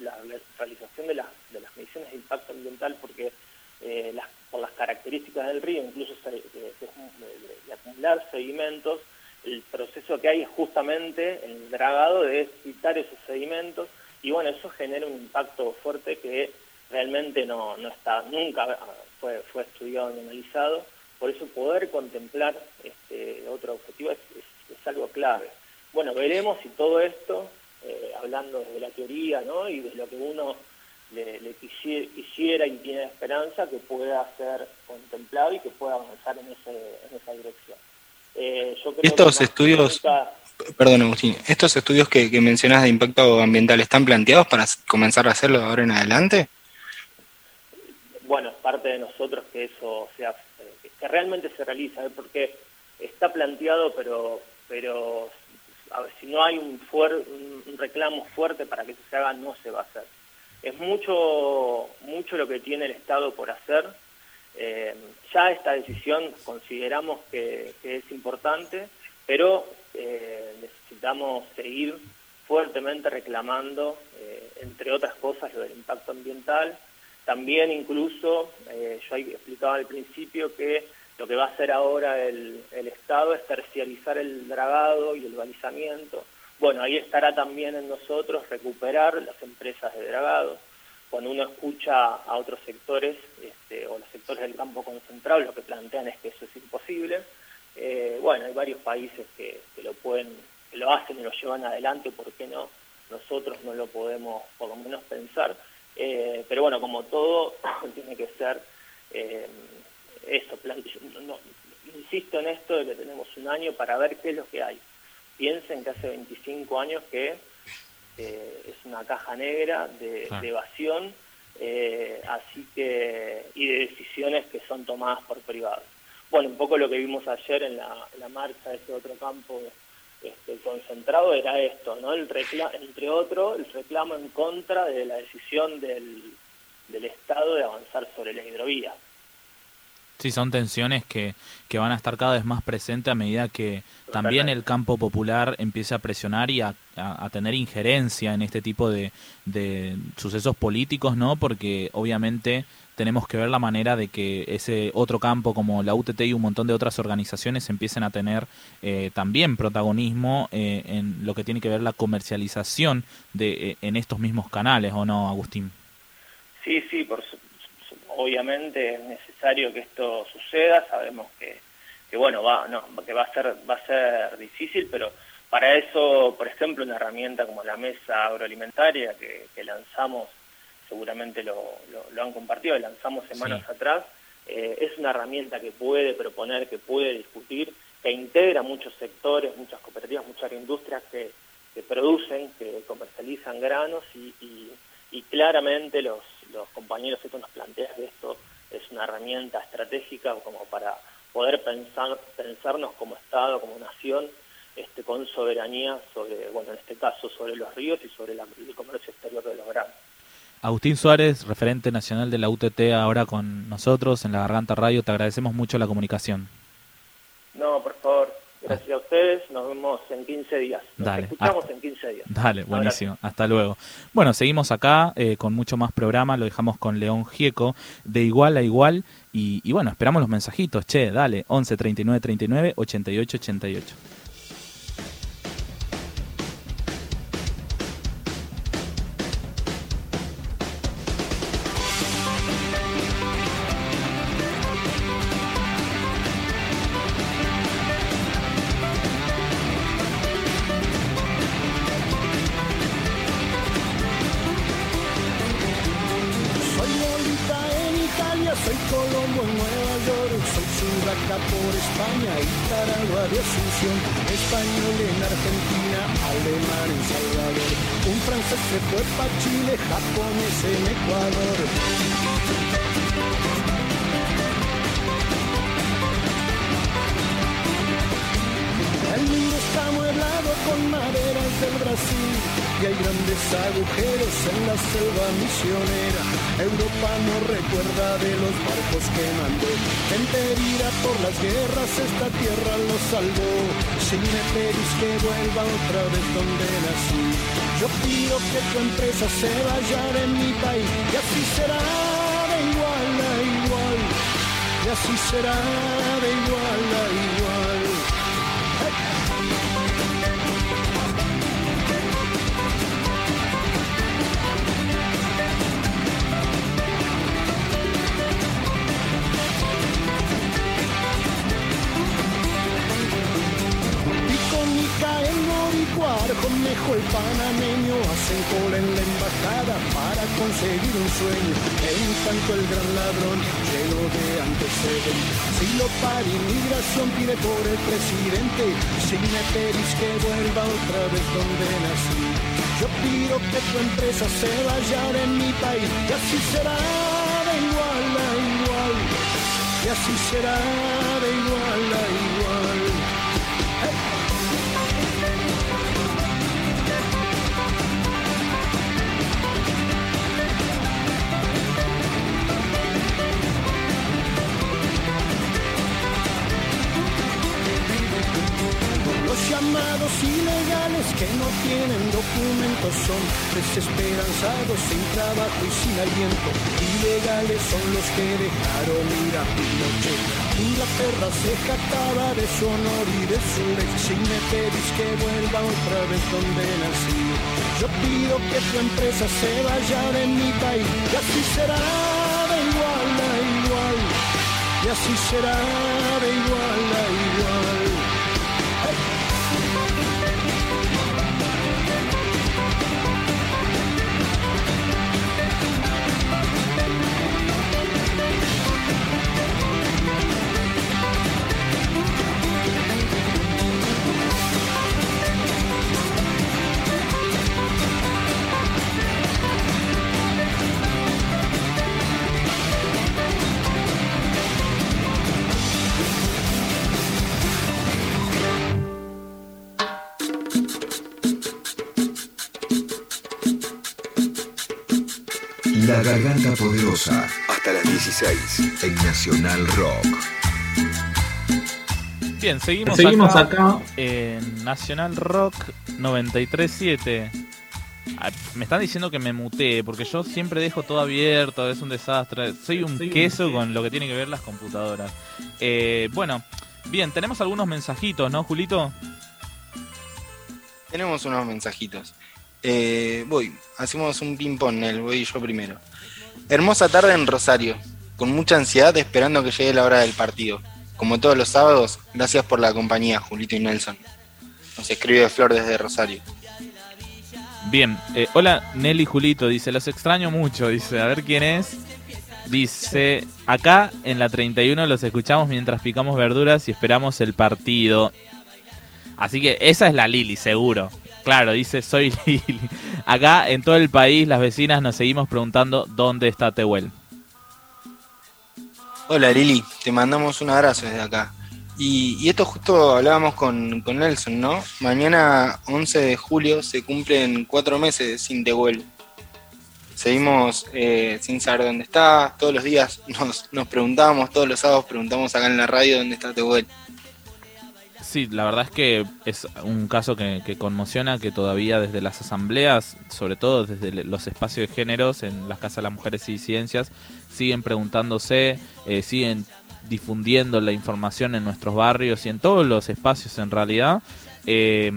la, realización de, de, las mediciones de impacto ambiental porque eh, las, por las características del río, incluso de, de, acumular sedimentos, el proceso que hay es justamente el dragado de quitar esos sedimentos y bueno, eso genera un impacto fuerte que realmente no, no está, nunca fue, fue estudiado ni analizado, por eso poder contemplar este otro objetivo es, es, algo clave. bueno, veremos si todo esto, eh, hablando de la teoría ¿no? y de lo que uno le, quisiera, y tiene esperanza, que pueda ser contemplado y que pueda avanzar en, esa dirección. Eh, Estos estudios... Perdón, Agustín, ¿estos estudios que, mencionas de impacto ambiental están planteados para comenzar a hacerlo de ahora en adelante? Bueno, parte de nosotros que eso sea, eh, que realmente se realiza, ¿eh? porque está planteado, pero, pero si no hay un, un reclamo fuerte para que eso se haga, no se va a hacer. Es mucho, mucho lo que tiene el Estado por hacer. Eh, ya esta decisión consideramos que, es importante, pero necesitamos seguir fuertemente reclamando, entre otras cosas, lo del impacto ambiental, también incluso, eh, yo explicaba al principio que lo que va a hacer ahora el, Estado es terciarizar el dragado y el balizamiento. Bueno, ahí estará también en nosotros recuperar las empresas de dragado. Cuando uno escucha a otros sectores este, o los sectores del campo concentrado, lo que plantean es que eso es imposible. Eh, bueno, hay varios países que, lo pueden, que lo hacen y lo llevan adelante, ¿por qué no? Nosotros no lo podemos por lo menos pensar. Eh, pero bueno, como todo, (coughs) tiene que ser eh, eso. insisto en esto de que tenemos un año para ver qué es lo que hay. Piensen que hace 25 años que eh, es una caja negra de, evasión así que y de decisiones que son tomadas por privados. Bueno, un poco lo que vimos ayer en la, la marcha de ese otro campo este, concentrado era esto, ¿no? El entre otro, el reclamo en contra de la decisión del, del Estado de avanzar sobre la hidrovía. Sí, son tensiones que, que van a estar cada vez más presentes a medida que también el campo popular empiece a presionar y a, a, tener injerencia en este tipo de, de, sucesos políticos, ¿no? Porque obviamente tenemos que ver la manera de que ese otro campo como la UTT y un montón de otras organizaciones empiecen a tener eh, también protagonismo eh, en lo que tiene que ver la comercialización de eh, en estos mismos canales, ¿o no, Agustín? Sí, sí, por obviamente es necesario que esto suceda, sabemos que, que bueno, va, no, que va a ser va a ser difícil, pero para eso, por ejemplo, una herramienta como la mesa agroalimentaria que, que lanzamos seguramente lo, lo, han compartido, lanzamos semanas atrás, eh, es una herramienta que puede proponer, que puede discutir, que integra muchos sectores, muchas cooperativas, muchas industrias que, que producen, que comercializan granos y, y, claramente los, los compañeros estos nos plantean que esto es una herramienta estratégica como para poder pensar, pensarnos como Estado, como nación, este, con soberanía sobre, bueno, en este caso sobre los ríos y sobre el comercio exterior de los granos. Agustín Suárez, referente nacional de la UTT, ahora con nosotros en la Garganta Radio. Te agradecemos mucho la comunicación. No, por. Gracias a ustedes. Nos vemos en 15 días. Nos dale, escuchamos en 15 días. Dale, buenísimo. Hasta luego. Bueno, seguimos acá eh, con mucho más programa. Lo dejamos con León Gieco, de igual a igual. Y, y bueno, esperamos los mensajitos. Che, dale, 11 39 39 88 88. Y con mi en Pascual, Conejo el panameño hacen cola en la embajada para conseguir un sueño. En tanto el gran ladrón lleno de antecedentes. Si lo para inmigración pide por el presidente. Si me pedís que vuelva otra vez donde nací. Yo pido que tu empresa se vaya de mi país y así será de igual a igual. Y así será de igual a igual. Llamados ilegales que no tienen documentos son desesperanzados, sin trabajo y sin aliento. Ilegales son los que dejaron ir a Pinochet. Inglaterra se jactaba de su honor y de su ley. Si me que vuelva otra vez donde nací, yo pido que tu empresa se vaya de mi país. Y así será de igual a igual. Y así será de igual. Poderosa, hasta las 16 en Nacional Rock. Bien, seguimos, Seguimos acá, acá. en Nacional Rock 937. Ah, Me están diciendo que me muteé, porque yo siempre dejo todo abierto, es un desastre. Soy un Soy un queso queso. con lo que tiene que ver las computadoras. Eh, bueno, bien, tenemos algunos mensajitos, ¿no, Julito? Tenemos unos mensajitos. Eh, voy, hacemos un ping-pong, el voy yo primero. Hermosa tarde en Rosario, con mucha ansiedad esperando que llegue la hora del partido. Como todos los sábados, gracias por la compañía, Julito y Nelson. Nos escribe Flor desde Rosario. Bien, eh, hola Nelly Julito, dice, los extraño mucho, dice, a ver quién es. Dice, acá en la 31 los escuchamos mientras picamos verduras y esperamos el partido. Así que esa es la Lili, seguro. Claro, dice, soy (laughs) Lili. Acá en todo el país las vecinas nos seguimos preguntando dónde está Tehuel. Hola Lili, te mandamos un abrazo desde acá. Y, esto justo hablábamos con, con Nelson, ¿no? Mañana 11 de julio se cumplen cuatro meses sin Tehuel. Seguimos eh, sin saber dónde está, todos los días nos, nos preguntamos, todos los sábados preguntamos acá en la radio dónde está Tehuel. Sí, la verdad es que es un caso que, que conmociona que todavía desde las asambleas, sobre todo desde los espacios de géneros en las casas de las mujeres y disidencias, siguen preguntándose, eh, siguen difundiendo la información en nuestros barrios y en todos los espacios en realidad. Eh,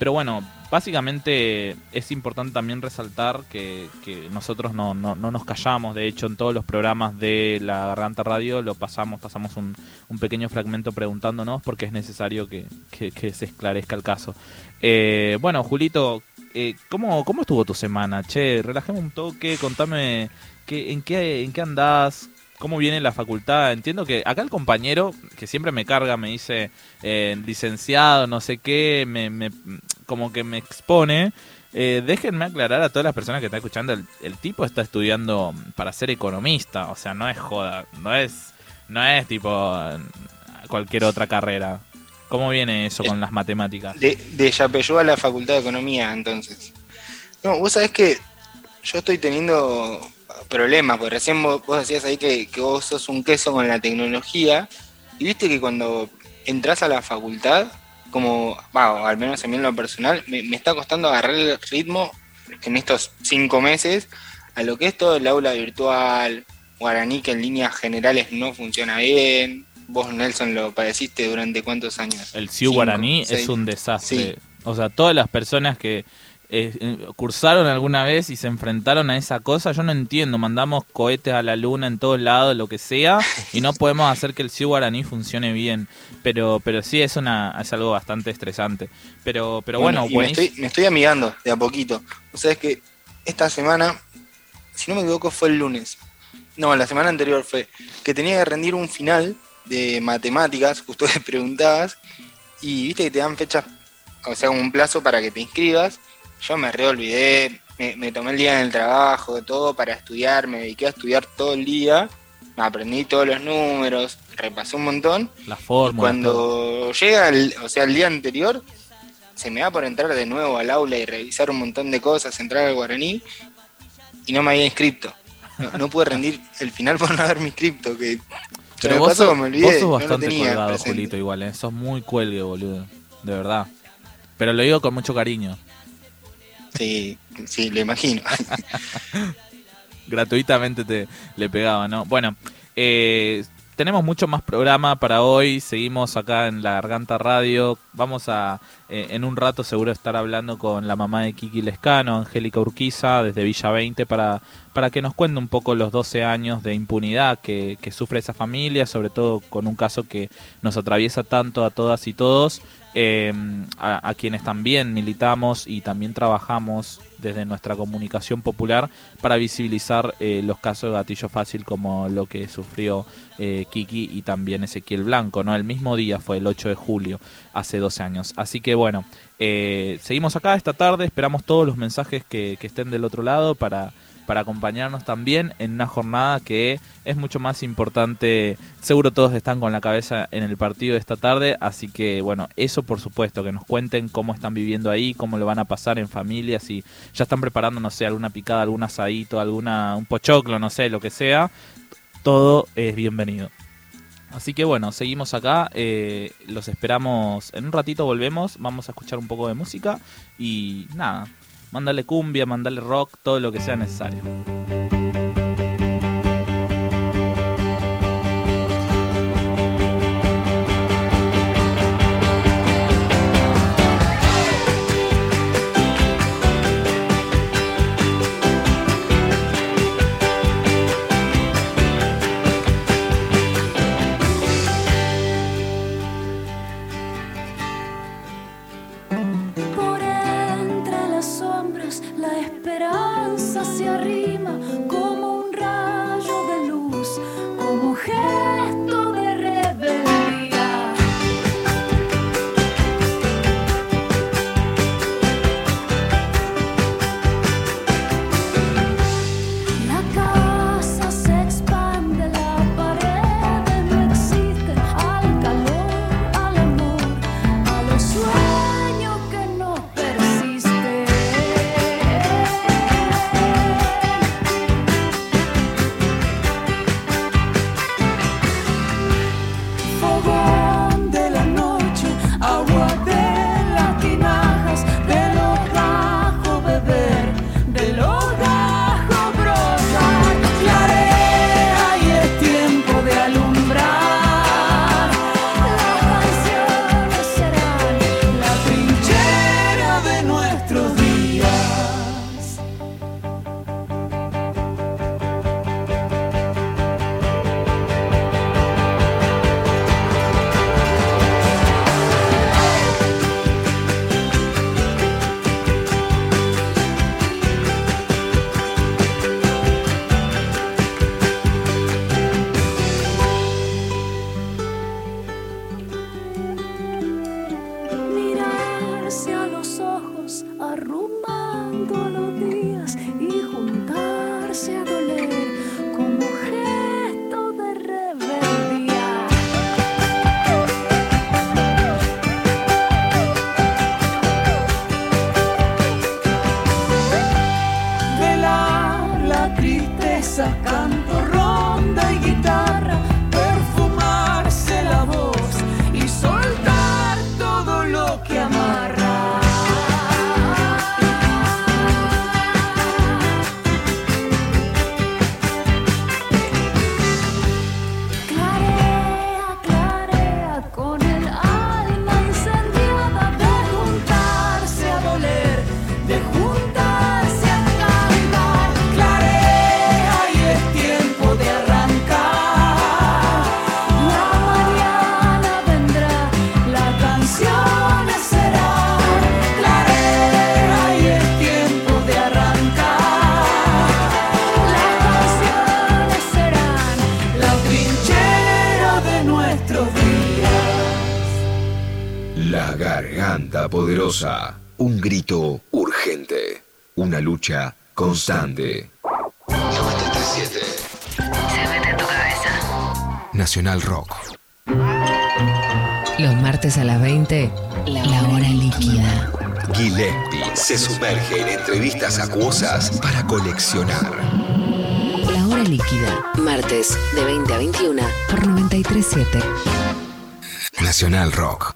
pero bueno, básicamente es importante también resaltar que, nosotros no, no, no nos callamos, de hecho en todos los programas de la Garganta Radio lo pasamos, pasamos un, pequeño fragmento preguntándonos porque es necesario que, se esclarezca el caso. Eh, bueno, Julito, eh, ¿cómo, ¿cómo estuvo tu semana? Che, relajemos un toque, contame en, qué, en andás, cómo viene la facultad. Entiendo que acá el compañero, que siempre me carga, me dice eh, licenciado, no sé qué, me- como que me expone. Eh, déjenme aclarar a todas las personas que están escuchando, el, el tipo está estudiando para ser economista, o sea, no es joda, no es, no es tipo eh, cualquier otra carrera. ¿Cómo viene eso con las matemáticas? De, de a la Facultad de Economía, entonces. No, vos sabés que yo estoy teniendo problemas, porque recién vos, vos decías ahí que, que vos sos un queso con la tecnología, y viste que cuando entras a la facultad, como, al menos a mí en lo personal, me, me está costando agarrar el ritmo en estos cinco meses a lo que es todo el aula virtual, Guaraní que en líneas generales no funciona bien. Vos, Nelson, lo padeciste durante cuántos años? El Ciu Guaraní seis. es un desastre. Sí. O sea, todas las personas que eh, eh, cursaron alguna vez y se enfrentaron a esa cosa. Yo no entiendo, mandamos cohetes a la luna en todos lados, lo que sea, y no podemos hacer que el Sioux guaraní funcione bien. Pero, pero sí es una es algo bastante estresante. Pero, pero bueno, me, estoy, me estoy amigando de a poquito. O sea, es que esta semana, si no me equivoco, fue el lunes. No, la semana anterior fue que tenía que rendir un final de matemáticas, (laughs) justo te preguntabas, y viste que te dan fechas, o sea, un plazo para que te inscribas. Yo me reolvidé, me, me tomé el día en el trabajo, de todo para estudiar, me dediqué a estudiar todo el día, me aprendí todos los números, repasé un montón. La fórmula. Cuando llega, el, o sea, el día anterior, se me da por entrar de nuevo al aula y revisar un montón de cosas, entrar al guaraní, y no me había inscrito. No, pude rendir el final por no haberme inscrito, que pero vos, sos, vos sos bastante colgado, Julito, igual, ¿eh? Sos muy cuelgue, boludo. De verdad. Pero lo digo con mucho cariño. Sí, sí, lo imagino. (laughs) Gratuitamente te le pegaba, ¿no? Bueno, eh, tenemos mucho más programa para hoy. Seguimos acá en la Garganta Radio. Vamos a, eh, en un rato, seguro estar hablando con la mamá de Kiki Lescano, Angélica Urquiza, desde Villa 20, para, para que nos cuente un poco los 12 años de impunidad que, que sufre esa familia, sobre todo con un caso que nos atraviesa tanto a todas y todos. Eh, a, quienes también militamos y también trabajamos desde nuestra comunicación popular para visibilizar eh, los casos de gatillo fácil como lo que sufrió eh, Kiki y también Ezequiel Blanco, ¿no? El mismo día fue el 8 de julio, hace 12 años. Así que bueno, seguimos acá esta tarde, esperamos todos los mensajes que estén del otro lado para para acompañarnos también en una jornada que es mucho más importante. Seguro todos están con la cabeza en el partido de esta tarde, así que bueno, eso por supuesto, que nos cuenten cómo están viviendo ahí, cómo lo van a pasar en familia, si ya están preparando, no sé, alguna picada, algún asadito, alguna, un pochoclo, no sé, lo que sea, todo es bienvenido. Así que bueno, seguimos acá, eh, los esperamos, en un ratito volvemos, vamos a escuchar un poco de música y nada, Mándale cumbia, mándale rock, todo lo que sea necesario. Constante. 937. Se mete en tu cabeza. Nacional Rock. Los martes a las 20, la hora líquida. Gillespie se sumerge en entrevistas acuosas para coleccionar. La hora líquida. Martes de 20 a 21 por 937. Nacional Rock.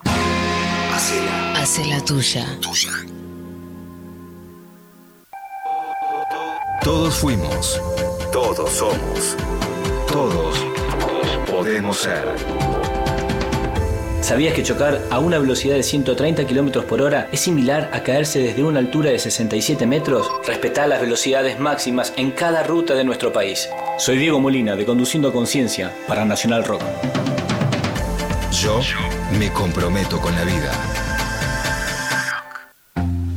Hacela Hace la tuya. tuya. Todos fuimos. Todos somos. Todos podemos ser. ¿Sabías que chocar a una velocidad de 130 km por hora es similar a caerse desde una altura de 67 metros? Respetá las velocidades máximas en cada ruta de nuestro país. Soy Diego Molina de Conduciendo Conciencia para Nacional Rock. Yo me comprometo con la vida.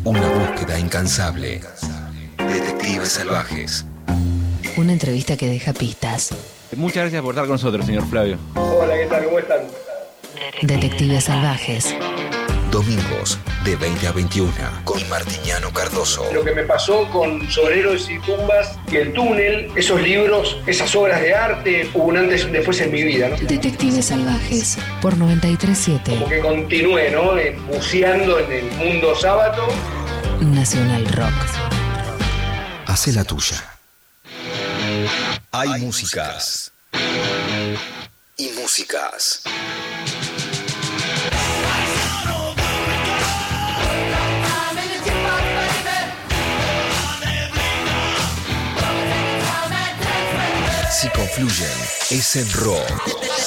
Una búsqueda incansable. Detectives salvajes. Una entrevista que deja pistas. Muchas gracias por estar con nosotros, señor Flavio. Hola, ¿qué tal? ¿Cómo están? Detectives salvajes. Domingos de 20 a 21 con Martiniano Cardoso. Lo que me pasó con Soneros y Tumbas y El Túnel, esos libros, esas obras de arte, hubo un antes y un después en mi vida, ¿no? Detectives salvajes por 937. Como que continué, ¿no? Eh, Buceando en el mundo sábado. Nacional Rock. Hace la tuya. Hay músicas. Y músicas. Si confluyen, es el rock.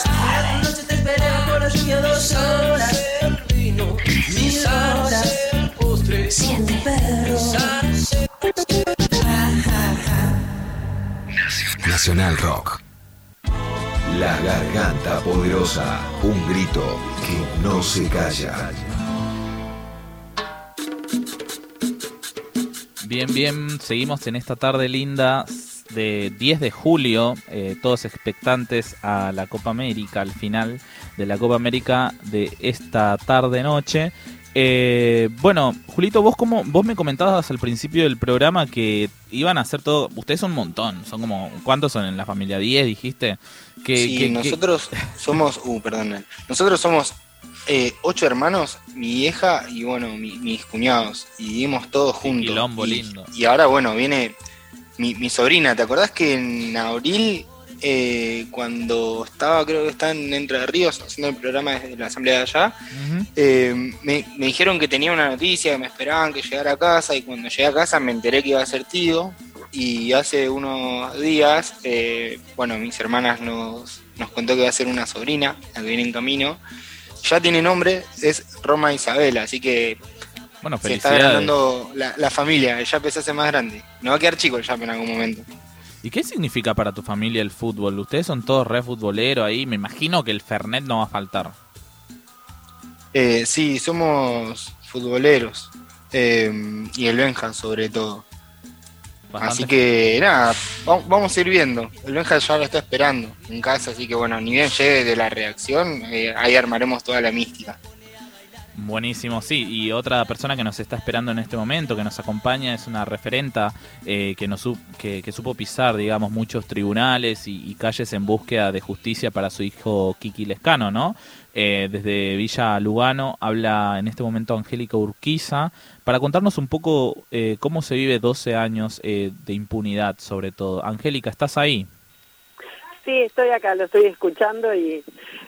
Anoche te esperé bajo la lluvia dos horas. Mil horas. Siete perros. Nacional Rock. La garganta poderosa. Un grito que no se calla. Bien, bien, seguimos en esta tarde linda de 10 de julio, eh, todos expectantes a la Copa América, al final de la Copa América de esta tarde-noche. Eh, bueno, Julito, vos como vos me comentabas al principio del programa que iban a hacer todo, ustedes son un montón, son como, ¿cuántos son en la familia? ¿10 dijiste? Que, sí, que- que- nosotros somos, uh, perdón, nosotros somos eh, ocho hermanos, mi vieja y bueno, mi- mis cuñados, y vivimos todos juntos. y, lindo. y ahora bueno, viene mi, mi sobrina, ¿te acordás que en abril, eh, cuando estaba, creo que está en Entre Ríos, haciendo el programa de la asamblea de allá, eh, me, me dijeron que tenía una noticia, que me esperaban que llegara a casa y cuando llegué a casa me enteré que iba a ser tío y hace unos días, eh, bueno, mis hermanas nos, nos contó que va a ser una sobrina, la que viene en camino. Ya tiene nombre, es Roma Isabela, así que Bueno, se está agrandando la, la familia, el Yape se hace más grande. No va a quedar chico el Yape en algún momento. ¿Y qué significa para tu familia el fútbol? Ustedes son todos re futboleros ahí, me imagino que el Fernet no va a faltar. Eh, sí, somos futboleros. eh, y el Benja sobre todo. Bastante. Así que nada, va- vamos a ir viendo. El Benja ya lo está esperando en casa, así que bueno, ni bien llegue de la reacción, eh, ahí armaremos toda la mística. Buenísimo, sí. Y otra persona que nos está esperando en este momento, que nos acompaña, es una referenta eh, que, nos, que, que supo pisar, digamos, muchos tribunales y, y calles en búsqueda de justicia para su hijo Kiki Lescano, ¿no? Eh, desde Villa Lugano habla en este momento Angélica Urquiza para contarnos un poco eh, cómo se vive 12 años eh, de impunidad, sobre todo. Angélica, ¿estás ahí? Sí, estoy acá, lo estoy escuchando y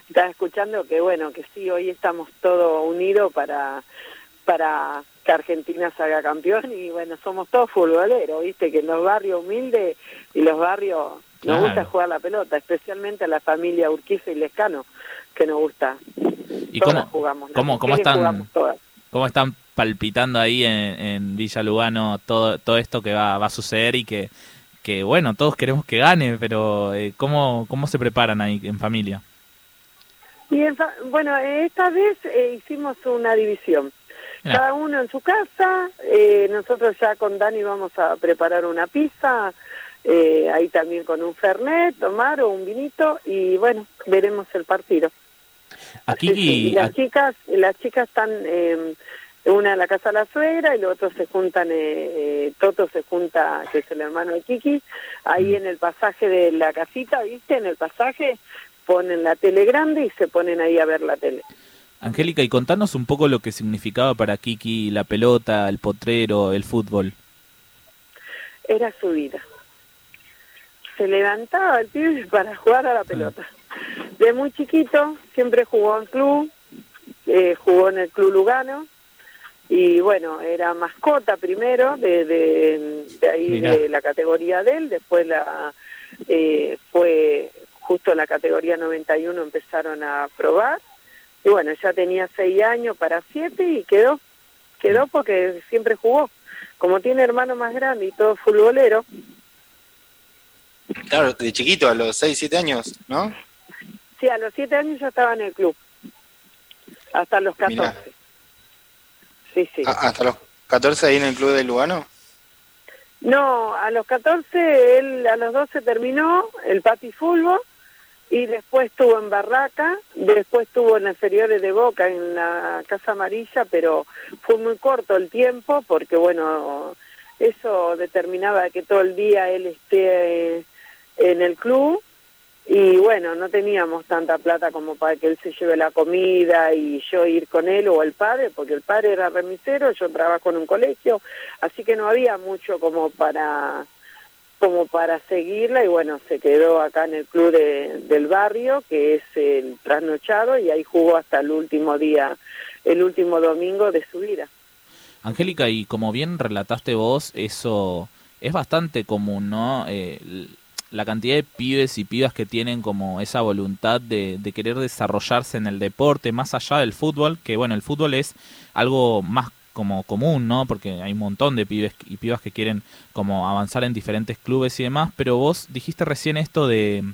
estaba escuchando que bueno, que sí, hoy estamos todos unidos para, para que Argentina salga campeón y bueno, somos todos futboleros, viste, que en los barrios humildes y los barrios nos gusta jugar la pelota, especialmente a la familia Urquiza y Lescano, que nos gusta. ¿Y Todas cómo, jugamos, cómo, cómo están? todas. ¿Cómo están palpitando ahí en, en Villa Lugano todo, todo esto que va, va a suceder y que, que, bueno, todos queremos que gane, pero eh, ¿cómo, ¿cómo se preparan ahí en familia? Y en fa- bueno, esta vez eh, hicimos una división. Mirá. Cada uno en su casa, eh, nosotros ya con Dani vamos a preparar una pizza, eh, ahí también con un fernet, tomar o un vinito y bueno, veremos el partido. Aquí y las chicas, las chicas están eh, una en la casa de la suegra y los otros se juntan, eh, eh, Toto se junta, que es el hermano de Kiki, ahí en el pasaje de la casita, ¿viste? En el pasaje ponen la tele grande y se ponen ahí a ver la tele. Angélica, y contanos un poco lo que significaba para Kiki la pelota, el potrero, el fútbol. Era su vida. Se levantaba el pibe (laughs) para jugar a la pelota. De muy chiquito siempre jugó en club, eh, jugó en el Club Lugano y bueno, era mascota primero de, de, de ahí Mirá. de la categoría de él, después la eh, fue justo en la categoría 91 empezaron a probar y bueno, ya tenía seis años para siete y quedó, quedó porque siempre jugó. Como tiene hermano más grande y todo futbolero, Claro, de chiquito, a los 6, 7 años, ¿no? sí, a los siete años ya estaba en el club, hasta los 14. Mirá. Sí, sí. A- hasta los 14 ahí en el club de Lugano. No, a los 14, él a los 12 terminó el papi fútbol y después estuvo en Barraca, después estuvo en las inferiores de Boca en la Casa Amarilla, pero fue muy corto el tiempo porque, bueno, eso determinaba que todo el día él esté en el club y bueno, no teníamos tanta plata como para que él se lleve la comida y yo ir con él o el padre, porque el padre era remisero, yo trabajo en un colegio, así que no había mucho como para como para seguirla y bueno, se quedó acá en el club de- del barrio, que es el trasnochado, y ahí jugó hasta el último día, el último domingo de su vida. Angélica, y como bien relataste vos, eso es bastante común, ¿no? Eh, la cantidad de pibes y pibas que tienen como esa voluntad de, de querer desarrollarse en el deporte, más allá del fútbol, que bueno, el fútbol es algo más como común, ¿no? Porque hay un montón de pibes y pibas que quieren como avanzar en diferentes clubes y demás, pero vos dijiste recién esto de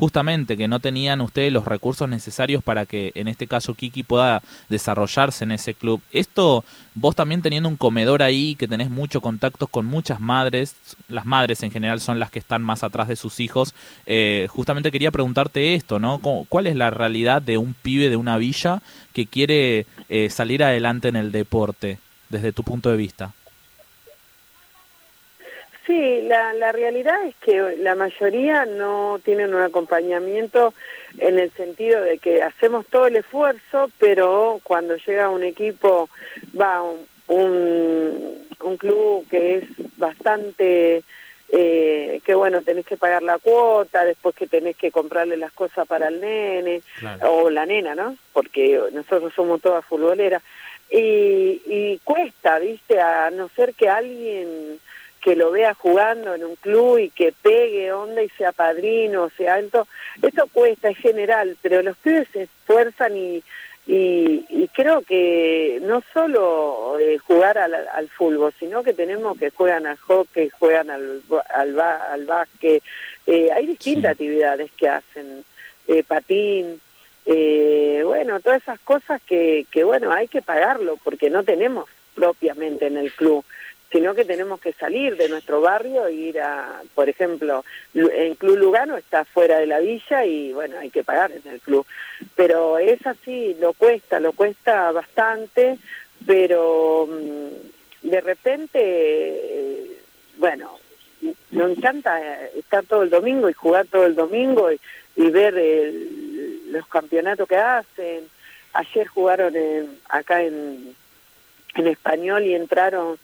justamente que no tenían ustedes los recursos necesarios para que en este caso Kiki pueda desarrollarse en ese club. Esto, vos también teniendo un comedor ahí, que tenés mucho contacto con muchas madres, las madres en general son las que están más atrás de sus hijos, eh, justamente quería preguntarte esto, ¿no? ¿Cómo- ¿Cuál es la realidad de un pibe de una villa que quiere eh, salir adelante en el deporte, desde tu punto de vista? Sí, la, la realidad es que la mayoría no tienen un acompañamiento en el sentido de que hacemos todo el esfuerzo, pero cuando llega un equipo, va un, un, un club que es bastante, eh, que bueno, tenés que pagar la cuota, después que tenés que comprarle las cosas para el nene, o la nena, ¿no? Porque nosotros somos todas futboleras. Y, y cuesta, ¿viste? A no ser que alguien que lo vea jugando en un club y que pegue onda y sea padrino, o sea alto, eso cuesta, es general, pero los pibes se esfuerzan y, y, y creo que no solo eh, jugar al, al fútbol, sino que tenemos que juegan al hockey, juegan al, al, al básquet, eh, hay distintas actividades que hacen, eh, patín, eh, bueno, todas esas cosas que, que, bueno, hay que pagarlo porque no tenemos propiamente en el club sino que tenemos que salir de nuestro barrio e ir a, por ejemplo, en Club Lugano está fuera de la villa y bueno, hay que pagar en el club. Pero es así, lo cuesta, lo cuesta bastante, pero mm, de repente, bueno, nos encanta eh, estar todo el domingo y jugar todo el domingo y, y ver el- los campeonatos que hacen. Ayer jugaron en- acá en, en español y entraron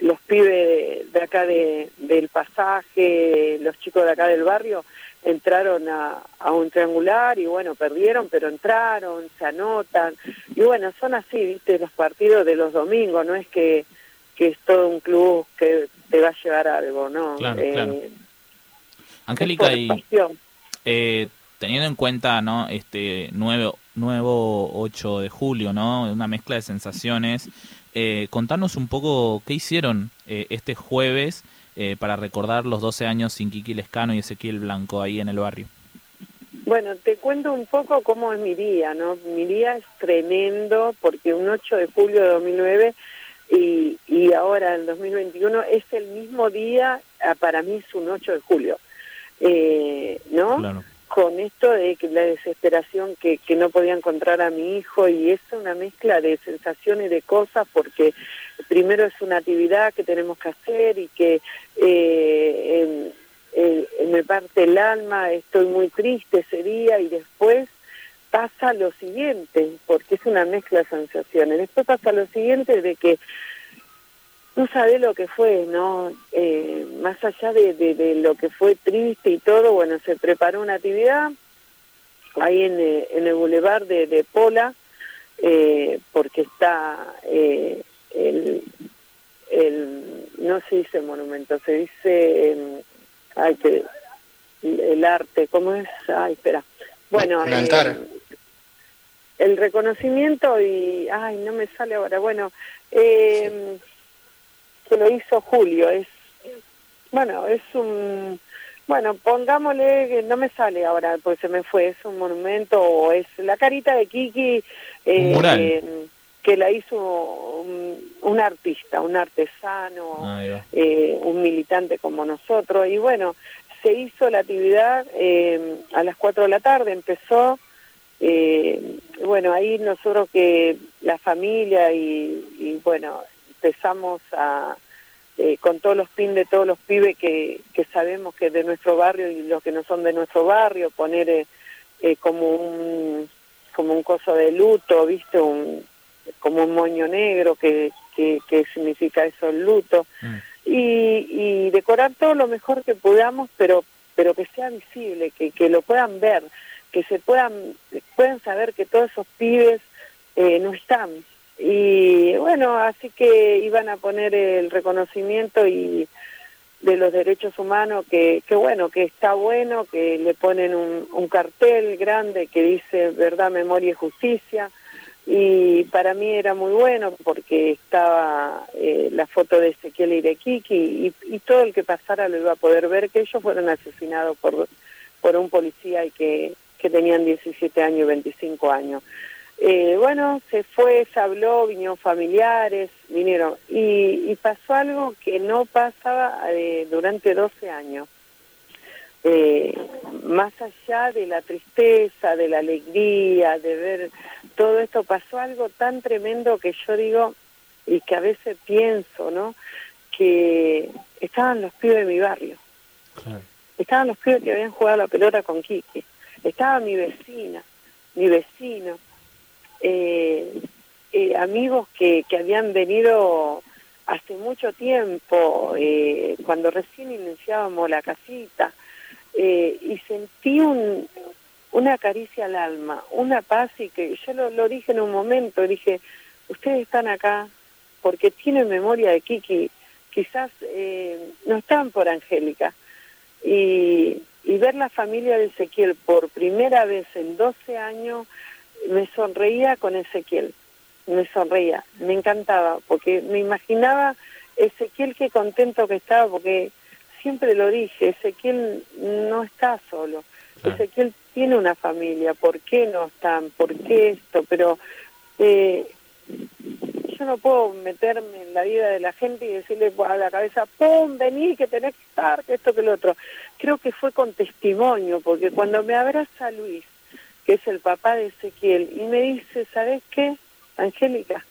los pibes de acá de, del pasaje, los chicos de acá del barrio, entraron a, a un triangular y bueno, perdieron, pero entraron, se anotan. Y bueno, son así, viste, los partidos de los domingos, no es que, que es todo un club que te va a llevar algo, ¿no? Claro, Eh, claro. Angélica, y eh, teniendo en cuenta no este nuevo nuevo 8 de julio no una mezcla de sensaciones eh, contanos un poco qué hicieron eh, este jueves eh, para recordar los 12 años sin Kiki Lescano y Ezequiel Blanco ahí en el barrio Bueno, te cuento un poco cómo es mi día, ¿no? Mi día es tremendo porque un 8 de julio de 2009 y, y ahora en 2021 es el mismo día, ah, para mí es un 8 de julio, eh, ¿no? Claro. Con esto de que la desesperación que, que no podía encontrar a mi hijo y es una mezcla de sensaciones de cosas porque primero es una actividad que tenemos que hacer y que eh, me parte el alma, estoy muy triste ese día y después pasa lo siguiente, porque es una mezcla de sensaciones, después pasa lo siguiente de que no sabe lo que fue, ¿no? Eh, más allá de, de, lo que fue triste y todo, bueno, se preparó una actividad ahí en, eh, en el bulevar de, de Pola, eh, porque está el, el, no se dice monumento, se dice, em, ay, que el arte, ¿cómo es? Ay, espera. Bueno, el altar. el reconocimiento y, ay, no me sale ahora, bueno, eh, que lo hizo Julio. Es, bueno, es un, bueno, pongámosle que no me sale ahora, pues se me fue, es un monumento o es la carita de Kiki eh, que la hizo un, artista, un artesano, eh, un militante como nosotros. Y bueno, se hizo la actividad eh, a las 4 de la tarde, empezó. bueno, ahí nosotros que la familia y, y bueno, empezamos a, eh, con todos los pin de todos los pibes que, que sabemos que de nuestro barrio y los que no son de nuestro barrio, poner eh, eh, como un como un coso de luto, viste, un como un moño negro que, que, significa eso el luto. Mm. y, y decorar todo lo mejor que podamos, pero pero que sea visible, que, que lo puedan ver, que se puedan puedan saber que todos esos pibes no están y bueno, así que iban a poner el reconocimiento y de los derechos humanos, que, que bueno, que está bueno, que le ponen un, un cartel grande que dice verdad, memoria y justicia. Y para mí era muy bueno porque estaba eh, la foto de Ezequiel Irequiqui y, y todo el que pasara lo iba a poder ver que ellos fueron asesinados por, por un policía y que, que tenían 17 años y 25 años. Eh, bueno, se fue, se habló, vinieron familiares, vinieron. Y, pasó algo que no pasaba eh, durante 12 años. Eh, más allá de la tristeza, de la alegría, de ver todo esto, pasó algo tan tremendo que yo digo, y que a veces pienso, ¿no? Que estaban los pibes de mi barrio. Estaban los pibes que habían jugado la pelota con Kiki. Estaba mi vecina, mi vecino eh, eh, amigos que, que habían venido hace mucho tiempo, eh, cuando recién iniciábamos la casita, eh, y sentí un, una caricia al alma, una paz y que yo lo, dije en un momento, dije, ustedes están acá porque tienen memoria de Kiki, quizás eh, no están por Angélica. Y, y ver la familia de Ezequiel por primera vez en 12 años me sonreía con Ezequiel, me sonreía, me encantaba, porque me imaginaba Ezequiel qué contento que estaba, porque siempre lo dije, Ezequiel no está solo, Ezequiel tiene una familia, ¿por qué no están? ¿Por qué esto? Pero eh, yo no puedo meterme en la vida de la gente y decirle a la cabeza, ¡pum! Vení, que tenés que estar, que esto, que lo otro. Creo que fue con testimonio, porque cuando me abraza Luis, que es el papá de Ezequiel, y me dice, ¿sabes qué, Angélica?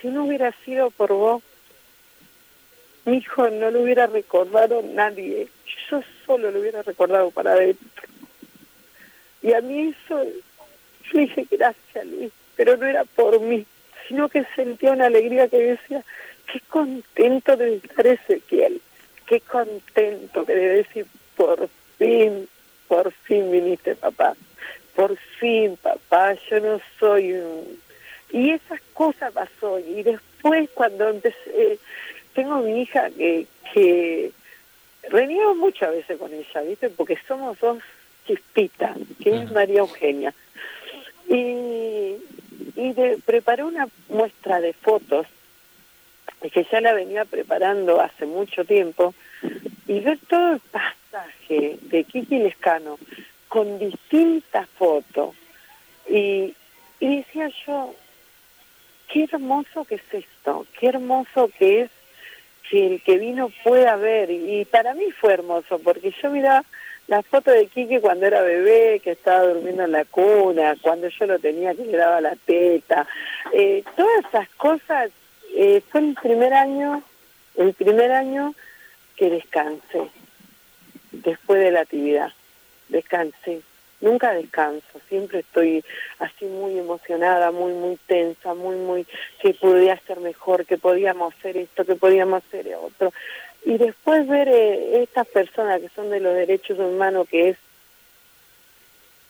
Si no hubiera sido por vos, mi hijo no lo hubiera recordado nadie, yo solo lo hubiera recordado para adentro. Y a mí eso, yo le dije gracias Luis, pero no era por mí, sino que sentía una alegría que decía, qué contento de estar Ezequiel, qué contento que debe decir, por fin, por fin viniste papá por fin, papá, yo no soy un... Y esas cosas pasó. Y después cuando empecé, tengo mi hija que, que reniego muchas veces con ella, ¿viste? Porque somos dos chispitas, que es María Eugenia. Y, y de, preparé una muestra de fotos, que ya la venía preparando hace mucho tiempo, y ver todo el pasaje de Kiki Lescano, con distintas fotos. Y, y decía yo, qué hermoso que es esto, qué hermoso que es que el que vino pueda ver. Y para mí fue hermoso, porque yo miraba la foto de Quique cuando era bebé, que estaba durmiendo en la cuna, cuando yo lo tenía que le daba la teta, eh, todas esas cosas, eh, fue el primer año, el primer año que descansé, después de la actividad, descansé, nunca descanso, siempre estoy así muy emocionada, muy, muy tensa, muy, muy, que podía ser mejor, que podíamos hacer esto, que podíamos hacer otro. Y después ver eh, estas personas que son de los derechos humanos, que es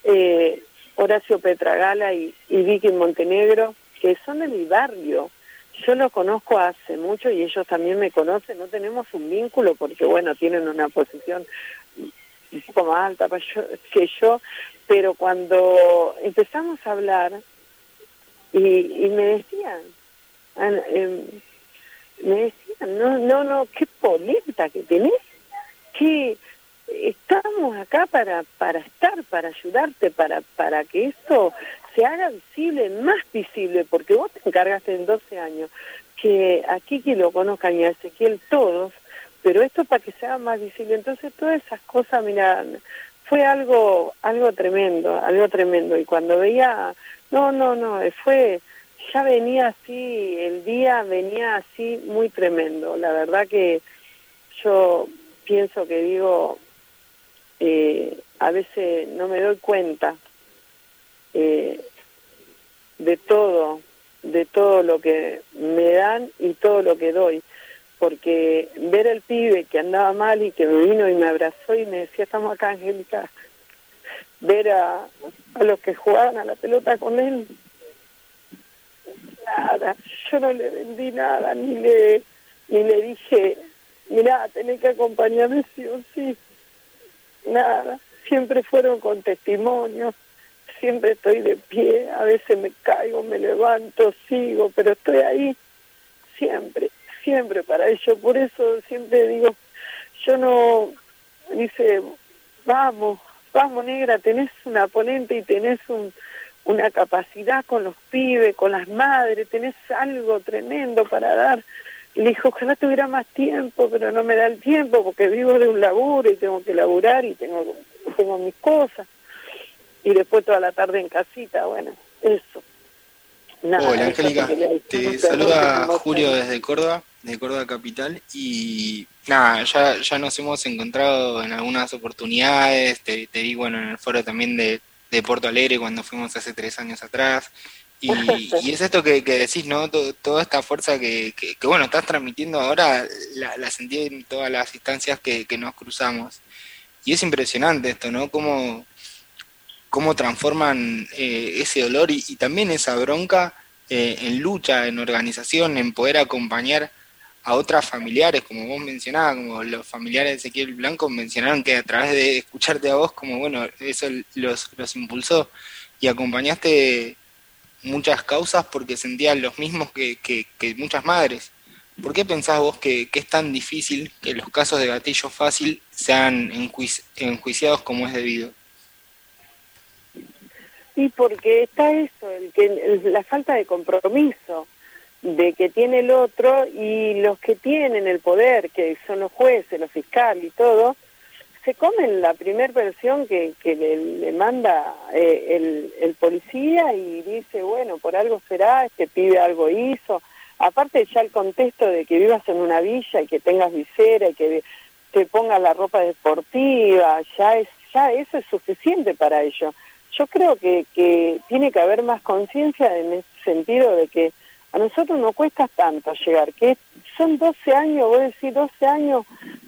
eh, Horacio Petragala y, y Vicky Montenegro, que son de mi barrio. Yo los conozco hace mucho y ellos también me conocen, no tenemos un vínculo porque, bueno, tienen una posición un poco más alta que yo, pero cuando empezamos a hablar y, y me decían, eh, me decían, no, no, no, qué polenta que tenés, que estamos acá para, para estar, para ayudarte, para, para que esto se haga visible, más visible, porque vos te encargaste en 12 años que aquí que lo conozcan y a Ezequiel todos, pero esto para que se haga más visible. Entonces todas esas cosas, mira, fue algo, algo tremendo, algo tremendo. Y cuando veía, no, no, no, fue, ya venía así, el día venía así muy tremendo. La verdad que yo pienso que digo, eh, a veces no me doy cuenta eh, de todo, de todo lo que me dan y todo lo que doy porque ver al pibe que andaba mal y que me vino y me abrazó y me decía, estamos acá, Angélica, ver a, a los que jugaban a la pelota con él, nada, yo no le vendí nada, ni le, ni le dije, mira, tenés que acompañarme sí o sí, nada, siempre fueron con testimonios, siempre estoy de pie, a veces me caigo, me levanto, sigo, pero estoy ahí, siempre siempre para ello. Por eso siempre digo, yo no, dice, vamos, vamos negra, tenés una ponente y tenés un, una capacidad con los pibes, con las madres, tenés algo tremendo para dar. Y le dijo, ojalá tuviera más tiempo, pero no me da el tiempo porque vivo de un laburo y tengo que laburar y tengo, tengo mis cosas. Y después toda la tarde en casita, bueno, eso. Hola, Angélica. Te saluda Julio desde Córdoba de Córdoba Capital y nada, ya, ya nos hemos encontrado en algunas oportunidades, te, te vi bueno en el foro también de, de Porto Alegre cuando fuimos hace tres años atrás. Y, (laughs) y es esto que, que decís, ¿no? toda esta fuerza que, que, bueno, estás transmitiendo ahora, la, la sentí en todas las instancias que, que nos cruzamos. Y es impresionante esto, ¿no? Cómo, cómo transforman eh, ese dolor y, también esa bronca eh, en lucha, en organización, en poder acompañar a otras familiares, como vos mencionabas, como los familiares de Ezequiel Blanco mencionaron que a través de escucharte a vos, como bueno, eso los, los impulsó y acompañaste muchas causas porque sentían los mismos que, que, muchas madres. ¿Por qué pensás vos que, es tan difícil que los casos de gatillo fácil sean enjuiciados como es debido? Y porque está eso, el que, la falta de compromiso de que tiene el otro y los que tienen el poder, que son los jueces, los fiscales y todo, se comen la primera versión que, que le, le manda eh, el, policía y dice, bueno, por algo será, este pibe algo hizo. Aparte ya el contexto de que vivas en una villa y que tengas visera y que te pongas la ropa deportiva, ya es ya eso es suficiente para ello. Yo creo que, que tiene que haber más conciencia en ese sentido de que a nosotros no cuesta tanto llegar, que son 12 años, voy a decir 12 años,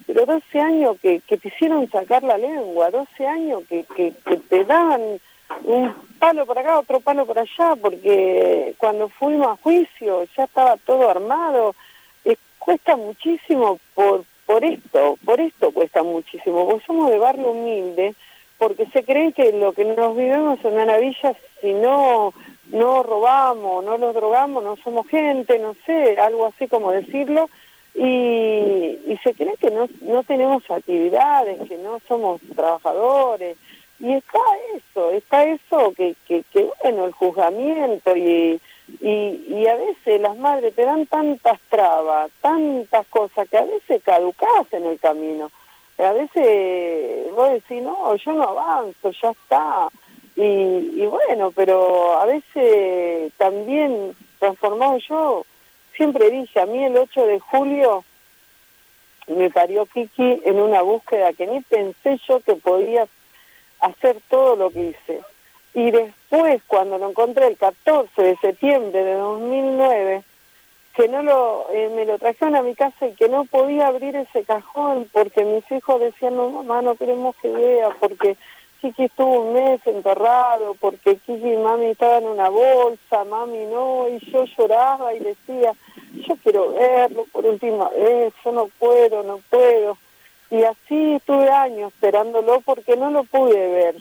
pero 12 años que, que te hicieron sacar la lengua, 12 años que, que, te daban un palo por acá, otro palo por allá, porque cuando fuimos a juicio ya estaba todo armado, cuesta muchísimo por, por esto, por esto cuesta muchísimo, porque somos de barrio humilde, porque se cree que lo que nos vivimos en una villa, si no no robamos, no los drogamos, no somos gente, no sé, algo así como decirlo, y, y se cree que no, no tenemos actividades, que no somos trabajadores, y está eso, está eso que, que, que bueno, el juzgamiento y, y, y a veces las madres te dan tantas trabas, tantas cosas que a veces caducas en el camino. A veces vos decís, no, yo no avanzo, ya está. Y, y bueno, pero a veces también transformado yo, siempre dije, a mí el 8 de julio me parió Kiki en una búsqueda que ni pensé yo que podía hacer todo lo que hice. Y después, cuando lo encontré el 14 de septiembre de 2009, que no lo, eh, me lo trajeron a mi casa y que no podía abrir ese cajón porque mis hijos decían, no mamá, no queremos que vea, porque Kiki estuvo un mes enterrado, porque Kiki y mami estaban en una bolsa, mami no, y yo lloraba y decía, yo quiero verlo por última vez, yo no puedo, no puedo. Y así estuve años esperándolo porque no lo pude ver.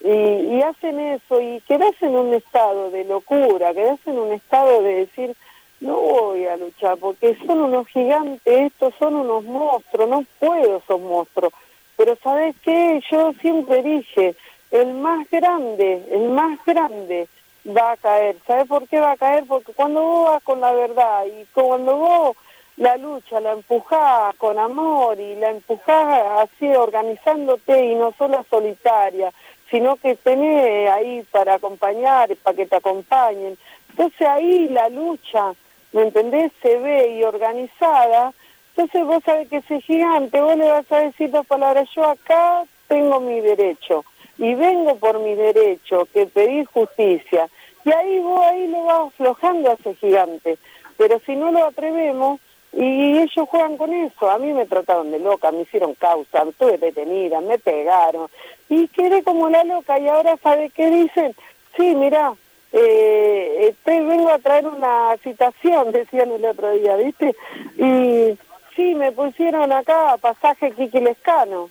Y, y hacen eso y quedas en un estado de locura, quedas en un estado de decir, no voy a luchar porque son unos gigantes, estos son unos monstruos, no puedo, son monstruos. Pero ¿sabes qué? Yo siempre dije, el más grande, el más grande va a caer. ¿Sabes por qué va a caer? Porque cuando vos vas con la verdad y cuando vos la lucha la empujás con amor y la empujás así organizándote y no solo solitaria, sino que tenés ahí para acompañar, para que te acompañen. Entonces ahí la lucha ¿me entendés? Se ve y organizada, entonces vos sabés que ese gigante, vos le vas a decir dos palabras, yo acá tengo mi derecho y vengo por mi derecho, que pedí justicia, y ahí vos ahí lo vas aflojando a ese gigante, pero si no lo atrevemos, y ellos juegan con eso, a mí me trataron de loca, me hicieron causa, estuve detenida, me pegaron, y quedé como la loca, y ahora ¿sabe qué dicen? Sí, mira, eh, te vengo a traer una citación, decían el otro día, ¿viste? Y sí, me pusieron acá pasaje Kiki Lescano.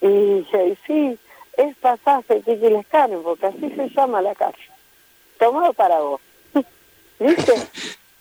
Y dije, sí, es pasaje Kiki Lescano, porque así se llama la calle. Tomado para vos. (laughs) ¿Viste?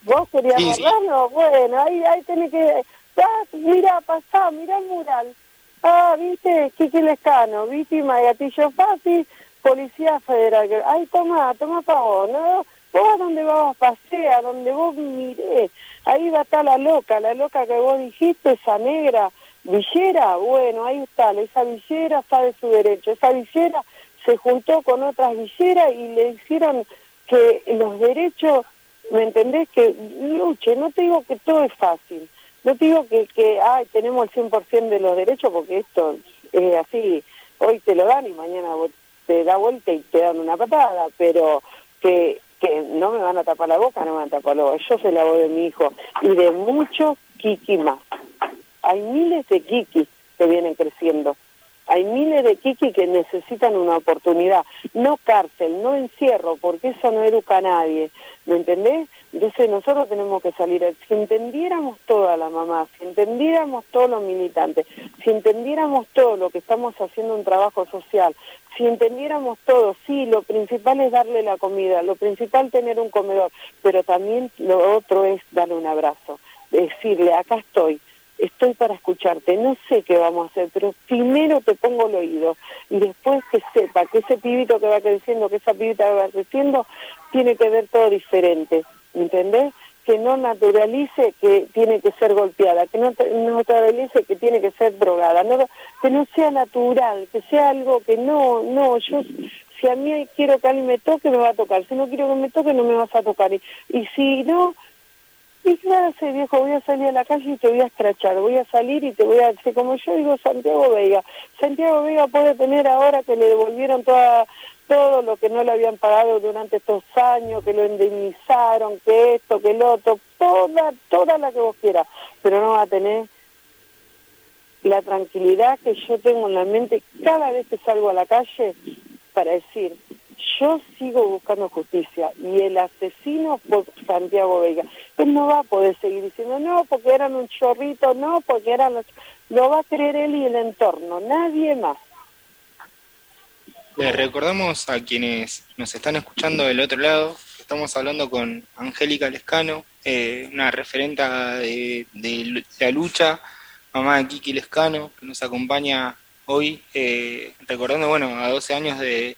¿Vos querías Sí? Bueno, ahí, ahí tenés que... Ah, mira, pasá, mira el mural. Ah, viste, Kiki Lescano, víctima de gatillo fácil, Policía Federal. Ay, toma, toma para vos, ¿no? Vos a donde vos pasea, donde vos miré, ahí va a estar la loca, la loca que vos dijiste, esa negra villera, bueno, ahí está, esa villera sabe su derecho, esa villera se juntó con otras villeras y le hicieron que los derechos, ¿me entendés? Que luche, no te digo que todo es fácil, no te digo que, que ay, tenemos el 100% de los derechos, porque esto es así, hoy te lo dan y mañana vos te da vuelta y te dan una patada, pero que, que no me van a tapar la boca, no me van a tapar la boca. Yo soy la voz de mi hijo y de muchos Kiki más. Hay miles de Kiki que vienen creciendo. Hay miles de Kiki que necesitan una oportunidad. No cárcel, no encierro, porque eso no educa a nadie. ¿Me entendés? Entonces nosotros tenemos que salir. Si entendiéramos toda la mamá, si entendiéramos todos los militantes, si entendiéramos todo lo que estamos haciendo un trabajo social, si entendiéramos todo, sí, lo principal es darle la comida, lo principal tener un comedor, pero también lo otro es darle un abrazo, decirle, acá estoy, estoy para escucharte, no sé qué vamos a hacer, pero primero te pongo el oído y después que sepa que ese pibito que va creciendo, que esa pibita que va creciendo, tiene que ver todo diferente, ¿entendés? Que no naturalice que tiene que ser golpeada, que no naturalice que tiene que ser drogada, no, que no sea natural, que sea algo que no, no, yo si a mí quiero que alguien me toque, me va a tocar, si no quiero que me toque, no me vas a tocar, y, si no, ¿Y hace, viejo? Voy a salir a la calle y te voy a escrachar. Voy a salir y te voy a decir, como yo digo, Santiago Vega. Santiago Vega puede tener ahora que le devolvieron toda, todo lo que no le habían pagado durante estos años, que lo indemnizaron, que esto, que el otro, toda, toda la que vos quieras. Pero no va a tener la tranquilidad que yo tengo en la mente cada vez que salgo a la calle para decir, yo sigo buscando justicia y el asesino fue Santiago Vega. Él no va a poder seguir diciendo, no, porque eran un chorrito, no, porque eran los... Lo va a creer él y el entorno, nadie más. Les recordamos a quienes nos están escuchando del otro lado, estamos hablando con Angélica Lescano, eh, una referenta de, de la lucha, mamá de Kiki Lescano, que nos acompaña hoy, eh, recordando, bueno, a 12 años de,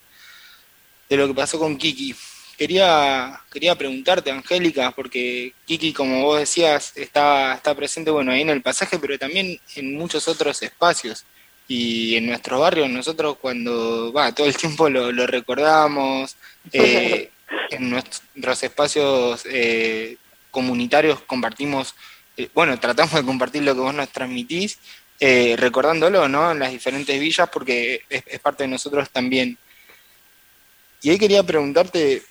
de lo que pasó con Kiki. Quería, quería preguntarte, Angélica, porque Kiki, como vos decías, está, está presente, bueno, ahí en el pasaje, pero también en muchos otros espacios. Y en nuestro barrio nosotros cuando, va, todo el tiempo lo, recordamos, eh, en nuestros espacios eh, comunitarios compartimos, eh, bueno, tratamos de compartir lo que vos nos transmitís, recordándolo, ¿no? En las diferentes villas porque es, parte de nosotros también. Y ahí quería preguntarte,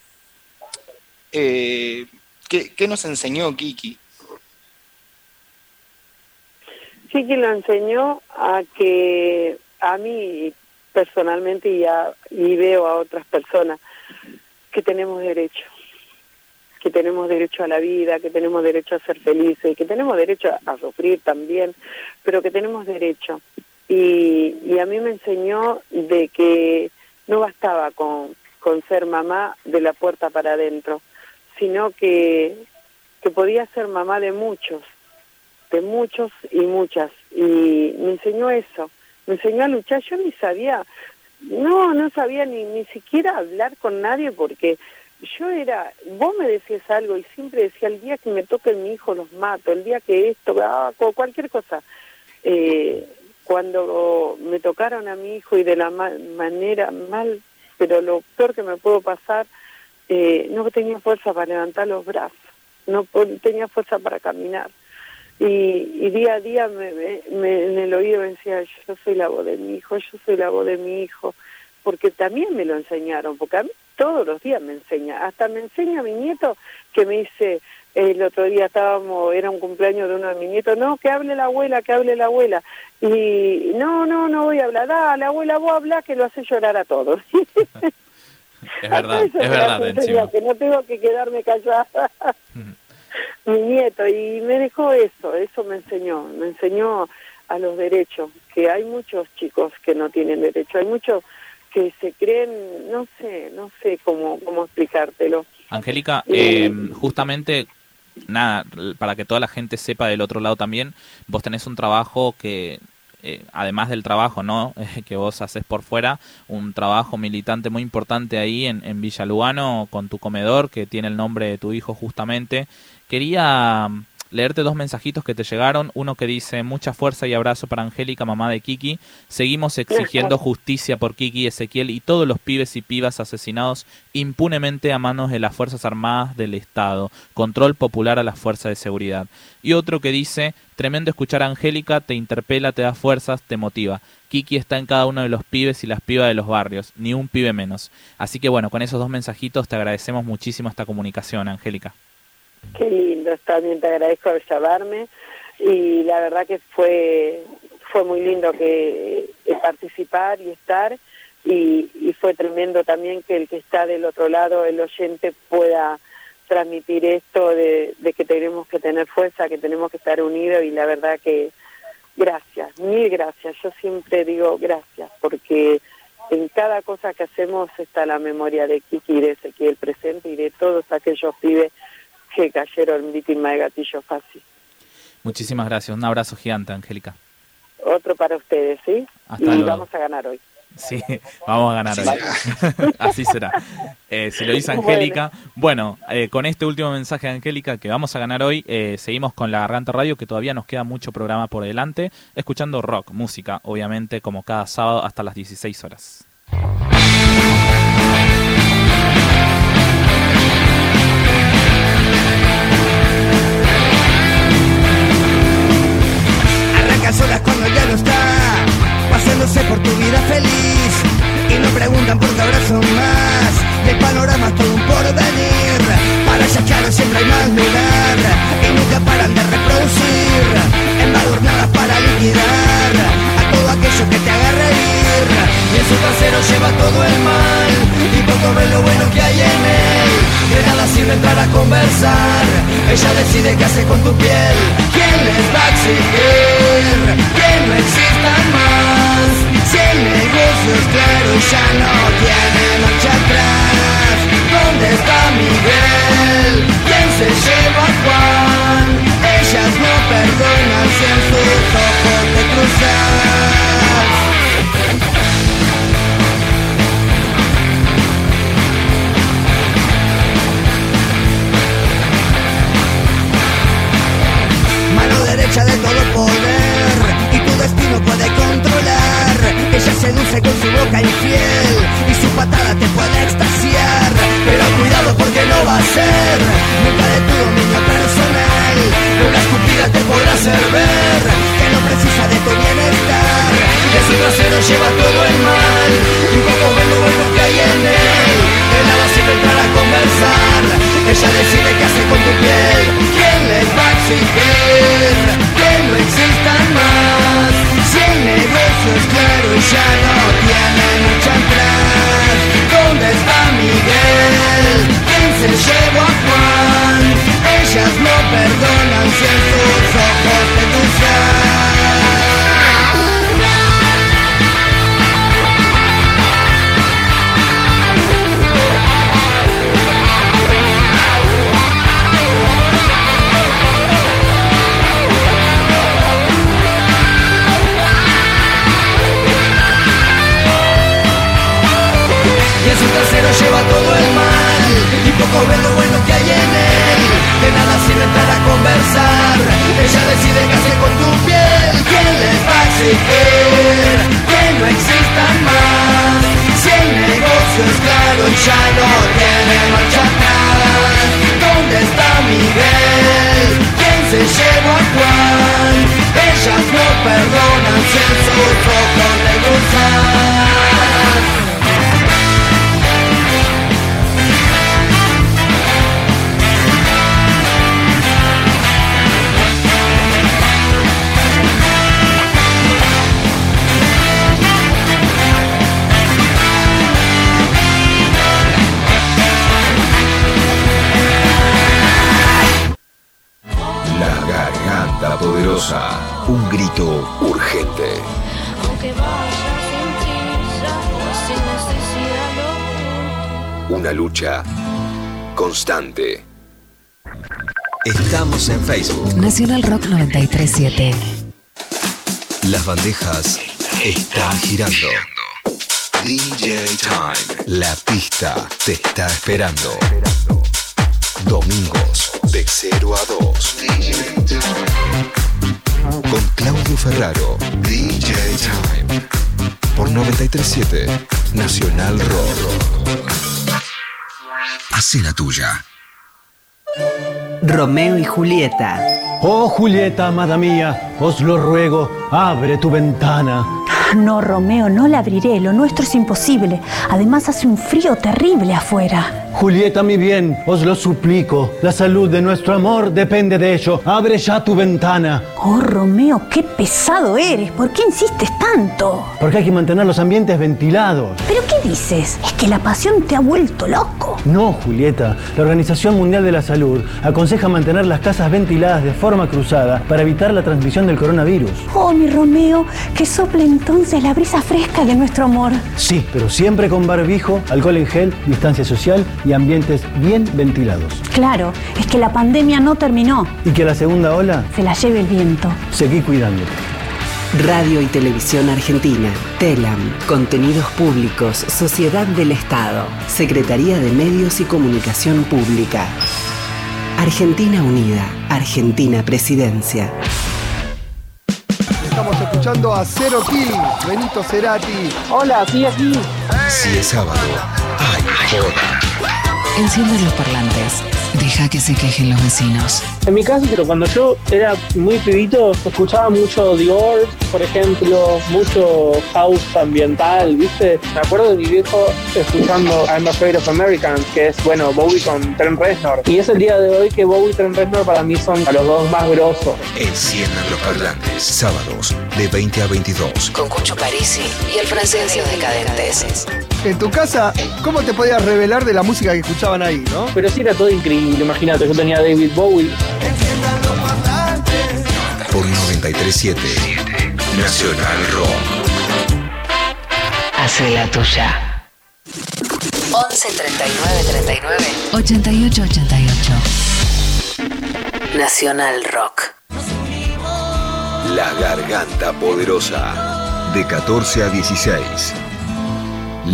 eh, ¿qué, ¿qué nos enseñó Kiki? Kiki lo enseñó a que a mí personalmente y, a- y veo a otras personas que tenemos derecho, que tenemos derecho a la vida, que tenemos derecho a ser felices, que tenemos derecho a, a sufrir también, pero que tenemos derecho. Y, y a mí me enseñó de que no bastaba con, con ser mamá de la puerta para adentro, sino que, que podía ser mamá de muchos, de muchos y muchas. Y me enseñó eso, me enseñó a luchar. Yo ni sabía, no, no sabía ni, ni siquiera hablar con nadie porque yo era, vos me decías algo y siempre decía, el día que me toque mi hijo los mato, el día que esto, ah, cu- cualquier cosa. Eh, cuando me tocaron a mi hijo y de la ma- manera mal, pero lo peor que me pudo pasar, eh, no tenía fuerza para levantar los brazos, no tenía fuerza para caminar. Y, y día a día me, me- me- en el oído me decía, yo soy la voz de mi hijo, yo soy la voz de mi hijo, porque también me lo enseñaron, porque a mí todos los días me enseña, hasta me enseña mi nieto que me dice, el otro día estábamos, era un cumpleaños de uno de mis nietos, no, que hable la abuela, que hable la abuela, y no, no, no voy a hablar, dale abuela, vos habla que lo hace llorar a todos. (laughs) Es verdad, es verdad que no tengo que quedarme callada. Mi nieto, y me dejó eso, eso me enseñó, me enseñó a los derechos, que hay muchos chicos que no tienen derecho, hay muchos que se creen, no sé, no sé cómo, cómo explicártelo. Angélica, eh, justamente, nada, para que toda la gente sepa del otro lado también, vos tenés un trabajo que, eh, además del trabajo, ¿no? (laughs) que vos haces por fuera, un trabajo militante muy importante ahí en, en Villa Lugano con tu comedor, que tiene el nombre de tu hijo justamente. Quería leerte dos mensajitos que te llegaron. Uno que dice, mucha fuerza y abrazo para Angélica, mamá de Kiki. Seguimos exigiendo justicia por Kiki, Ezequiel y todos los pibes y pibas asesinados impunemente a manos de las Fuerzas Armadas del Estado. Control popular a las fuerzas de seguridad. Y otro que dice, tremendo escuchar a Angélica, te interpela, te da fuerzas, te motiva. Kiki está en cada uno de los pibes y las pibas de los barrios, ni un pibe menos. Así que bueno, con esos dos mensajitos te agradecemos muchísimo esta comunicación, Angélica. Qué lindo, también te agradezco por llamarme. Y la verdad que fue fue muy lindo que eh, participar y estar. Y, y fue tremendo también que el que está del otro lado, el oyente, pueda transmitir esto de, que tenemos que tener fuerza, que tenemos que estar unidos. Y la verdad que gracias, mil gracias. Yo siempre digo gracias porque en cada cosa que hacemos está la memoria de Kiki de Ezequiel presente y de todos aquellos pibes que cayeron víctimas de gatillo fácil. Muchísimas gracias. Un abrazo gigante, Angélica. Otro para ustedes, ¿sí? Hasta y luego. vamos a ganar hoy. Sí, (laughs) vamos a ganar hoy. (laughs) Así será. Eh, si lo dice Angélica. Bueno, eh, con este último mensaje de Angélica que vamos a ganar hoy, eh, seguimos con la Garganta Radio, que todavía nos queda mucho programa por delante, escuchando rock, música, obviamente, como cada sábado hasta las 16 horas. Qué hace con tu piel. ¿Quién les va a exigir que no existan más? Si el negocio es claro ya no tiene seduce con su boca infiel y su patada te puede extasiar. Pero cuidado porque no va a ser nunca de tu dominio personal. Una escupida te podrá hacer ver que no precisa de tu bienestar. Que su trasero lleva todo el mal y un poco de lo que hay en él. De nada sirve entrar conversar. Ella decide qué hace con tu piel. ¿Quién les va a exigir que no existan más? El negocio es claro y ya no tiene mucha atrás. ¿Dónde está Miguel? ¿Quién se llevó a Juan? Ellas no perdonan si en sus ojos te Y trasero lleva todo el mal Y poco ve lo bueno que hay en él De nada sirve a conversar Ella decide qué hace con tu piel ¿Quién les va a exigir que no existan más? Si el negocio es claro ya no tiene marcha atrás ¿Dónde está Miguel? ¿Quién se llevó a Juan? Ellas no perdonan si Un grito urgente. Aunque vaya sin prisa o sin necesidad. Una lucha constante. Estamos en Facebook. Nacional Rock 937. Las bandejas están girando. DJ Time. La pista te está esperando. Domingos de 0 a 2. Con Claudio Ferraro. DJ Time. Por 937 Nacional Rock. Hace la tuya. Romeo y Julieta. Oh Julieta, amada mía, os lo ruego, abre tu ventana. No, Romeo, no la abriré. Lo nuestro es imposible. Además hace un frío terrible afuera. Julieta, mi bien, os lo suplico. La salud de nuestro amor depende de ello. Abre ya tu ventana. Oh, Romeo, qué pesado eres. ¿Por qué insistes tanto? Porque hay que mantener los ambientes ventilados. ¿Pero qué dices? ¿Es que la pasión te ha vuelto loco? No, Julieta. La Organización Mundial de la Salud aconseja mantener las casas ventiladas de forma cruzada para evitar la transmisión del coronavirus. Oh, mi Romeo, que sople entonces la brisa fresca de nuestro amor. Sí, pero siempre con barbijo, alcohol en gel, distancia social y ambientes bien ventilados. Claro, es que la pandemia no terminó. Y que la segunda ola Se la lleve el viento. seguí cuidando. Radio y Televisión Argentina. TELAM. Contenidos Públicos. Sociedad del Estado. Secretaría de Medios y Comunicación Pública. Argentina Unida. Argentina Presidencia. Estamos escuchando a Cero Kill, Benito Cerati. Hola, sí, aquí. Si es sábado, hay joda. Enciende los parlantes. Deja que se quejen los vecinos. En mi caso, pero cuando yo era muy pibito, escuchaba mucho The por ejemplo, mucho house ambiental, ¿viste? Me acuerdo de mi viejo escuchando I'm Afraid of Americans, que es, bueno, Bowie con Trent Reznor. Y es el día de hoy que Bowie y Trent Reznor para mí son a los dos más grosos. Enciendan los parlantes. Sábados de 20 a 22. Con Cucho Parisi y el Francisco Decadentes. En tu casa, ¿cómo te podías revelar de la música que escuchaban ahí, no? Pero sí era todo increíble, imagínate, yo tenía a David Bowie. Por 937 Nacional Rock. Hace la tuya. 11 39 39 88 88. Nacional Rock. La garganta poderosa. De 14 a 16.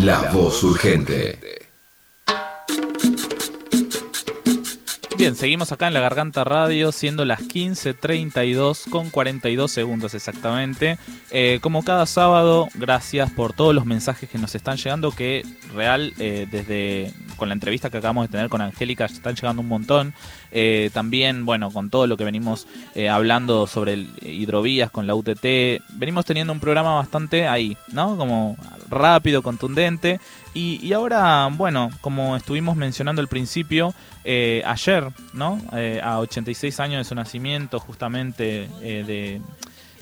La voz urgente. Bien, seguimos acá en la Garganta Radio, siendo las 15.32 con 42 segundos exactamente. Eh, como cada sábado, gracias por todos los mensajes que nos están llegando, que real, eh, desde con la entrevista que acabamos de tener con Angélica, están llegando un montón. Eh, también, bueno, con todo lo que venimos hablando sobre hidrovías con la UTT, venimos teniendo un programa bastante ahí, ¿no? Como rápido, contundente. Y, ahora, bueno, como estuvimos mencionando al principio, eh, ayer, ¿no? Eh, a 86 años de su nacimiento, justamente, eh,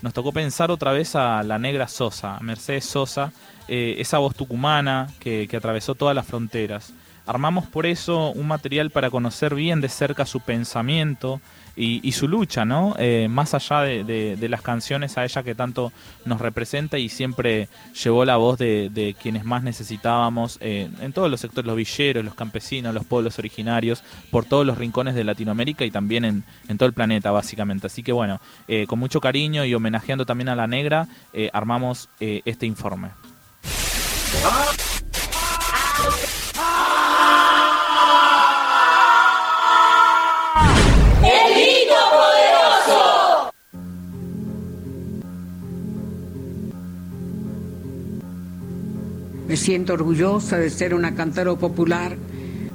nos tocó pensar otra vez a la negra Sosa, Mercedes Sosa, esa voz tucumana que atravesó todas las fronteras. Armamos por eso un material para conocer bien de cerca su pensamiento, y, su lucha, ¿no? Eh, más allá de, las canciones a ella que tanto nos representa y siempre llevó la voz de, quienes más necesitábamos eh, en todos los sectores, los villeros, los campesinos, los pueblos originarios, por todos los rincones de Latinoamérica y también en, todo el planeta, básicamente. Así que bueno, eh, con mucho cariño y homenajeando también a la negra, armamos este informe. Me siento orgullosa de ser una cantera popular,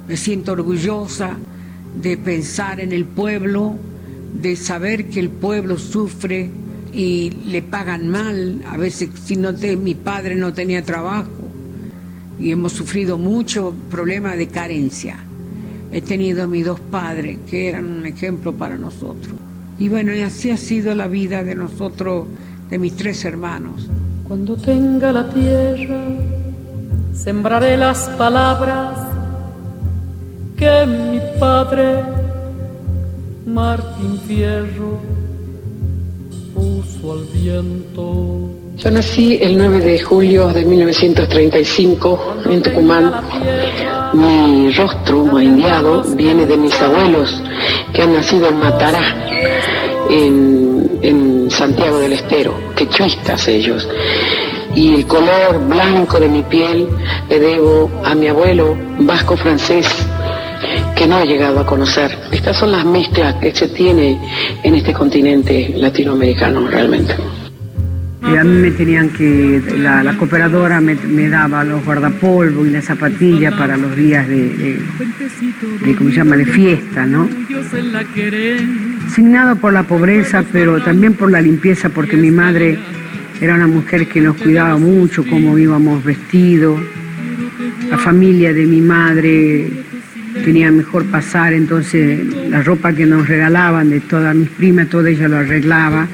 me siento orgullosa de pensar en el pueblo, de saber que el pueblo sufre y le pagan mal. A veces si no te, mi padre no tenía trabajo y hemos sufrido mucho problema de carencia. He tenido a mis dos padres que eran un ejemplo para nosotros. Y bueno, y así ha sido la vida de nosotros, de mis tres hermanos. Cuando tenga la tierra sembraré las palabras que mi padre Martín Fierro puso al viento. Yo nací el 9 de julio de 1935 en Tucumán. Mi rostro indiado viene de mis abuelos que han nacido en Matará, en, en Santiago del Estero, quechuistas ellos y el color blanco de mi piel le debo a mi abuelo vasco francés que no ha llegado a conocer. Estas son las mezclas que se tiene en este continente latinoamericano realmente. Y a mí me tenían que, la, cooperadora me, daba los guardapolvos y la zapatilla para los días de, de, de, ¿cómo se llama?, de fiesta, ¿no? Signado por la pobreza, pero también por la limpieza, porque mi madre era una mujer que nos cuidaba mucho, cómo íbamos vestidos. La familia de mi madre tenía mejor pasar, entonces la ropa que nos regalaban de todas mis primas, toda ella lo arreglaba.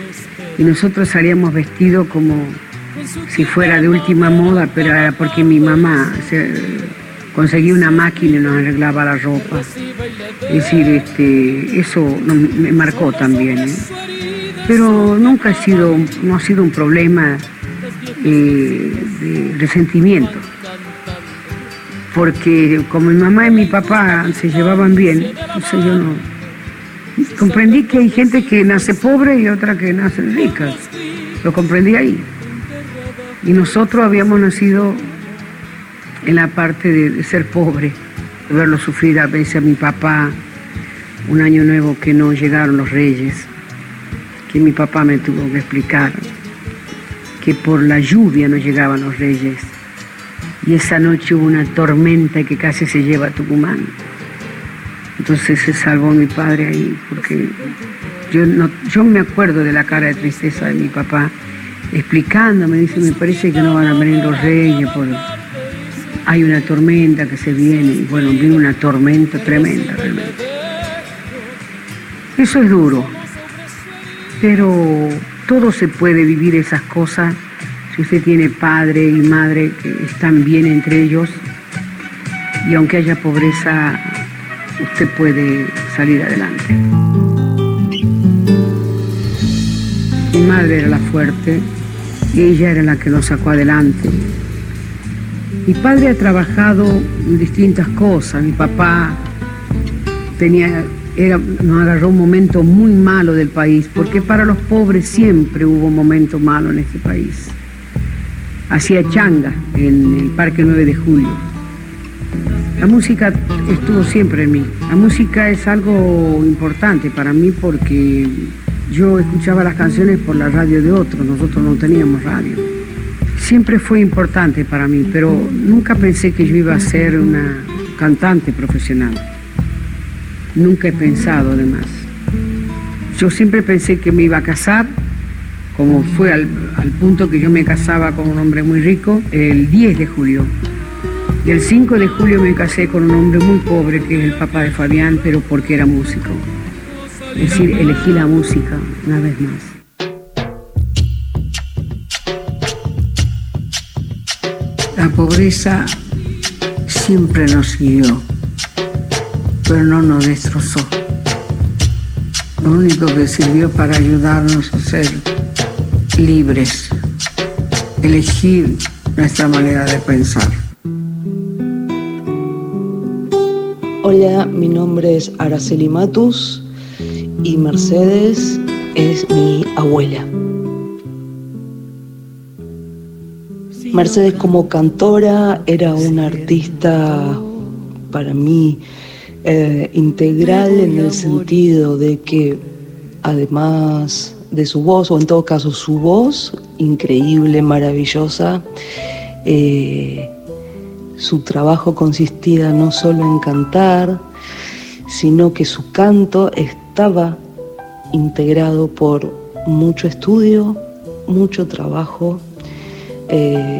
Y nosotros salíamos vestidos como si fuera de última moda, pero era porque mi mamá conseguía una máquina y nos arreglaba la ropa. Es decir, este, eso me marcó también. ¿eh? Pero nunca ha sido, no ha sido un problema eh, de resentimiento. Porque como mi mamá y mi papá se llevaban bien, entonces yo no. Comprendí que hay gente que nace pobre y otra que nace rica. Lo comprendí ahí. Y nosotros habíamos nacido en la parte de, de ser pobre, de verlo sufrir a veces a mi papá, un año nuevo que no llegaron los reyes que mi papá me tuvo que explicar que por la lluvia no llegaban los reyes. Y esa noche hubo una tormenta que casi se lleva a Tucumán. Entonces se salvó mi padre ahí, porque yo, no, yo me acuerdo de la cara de tristeza de mi papá, explicándome, dice, me parece que no van a venir los reyes, porque hay una tormenta que se viene, y bueno, vino una tormenta tremenda realmente. Eso es duro, pero todo se puede vivir esas cosas si usted tiene padre y madre que están bien entre ellos y aunque haya pobreza, usted puede salir adelante. Mi madre era la fuerte y ella era la que lo sacó adelante. Mi padre ha trabajado en distintas cosas. Mi papá tenía nos agarró un momento muy malo del país, porque para los pobres siempre hubo un momento malo en este país. Hacía changa en el Parque 9 de Julio. La música estuvo siempre en mí. La música es algo importante para mí porque yo escuchaba las canciones por la radio de otros, nosotros no teníamos radio. Siempre fue importante para mí, pero nunca pensé que yo iba a ser una cantante profesional. Nunca he pensado además. Yo siempre pensé que me iba a casar, como fue al, punto que yo me casaba con un hombre muy rico, el 10 de julio. Y el 5 de julio me casé con un hombre muy pobre, que es el papá de Fabián, pero porque era músico. Es decir, elegí la música una vez más. La pobreza siempre nos guió, pero no nos destrozó. Lo único que sirvió para ayudarnos a ser libres, elegir nuestra manera de pensar. Hola, mi nombre es Araceli Matus y Mercedes es mi abuela. Mercedes como cantora era una artista para mí eh, integral en el sentido de que además de su voz, o en todo caso su voz, increíble, maravillosa, eh, su trabajo consistía no solo en cantar, sino que su canto estaba integrado por mucho estudio, mucho trabajo, eh,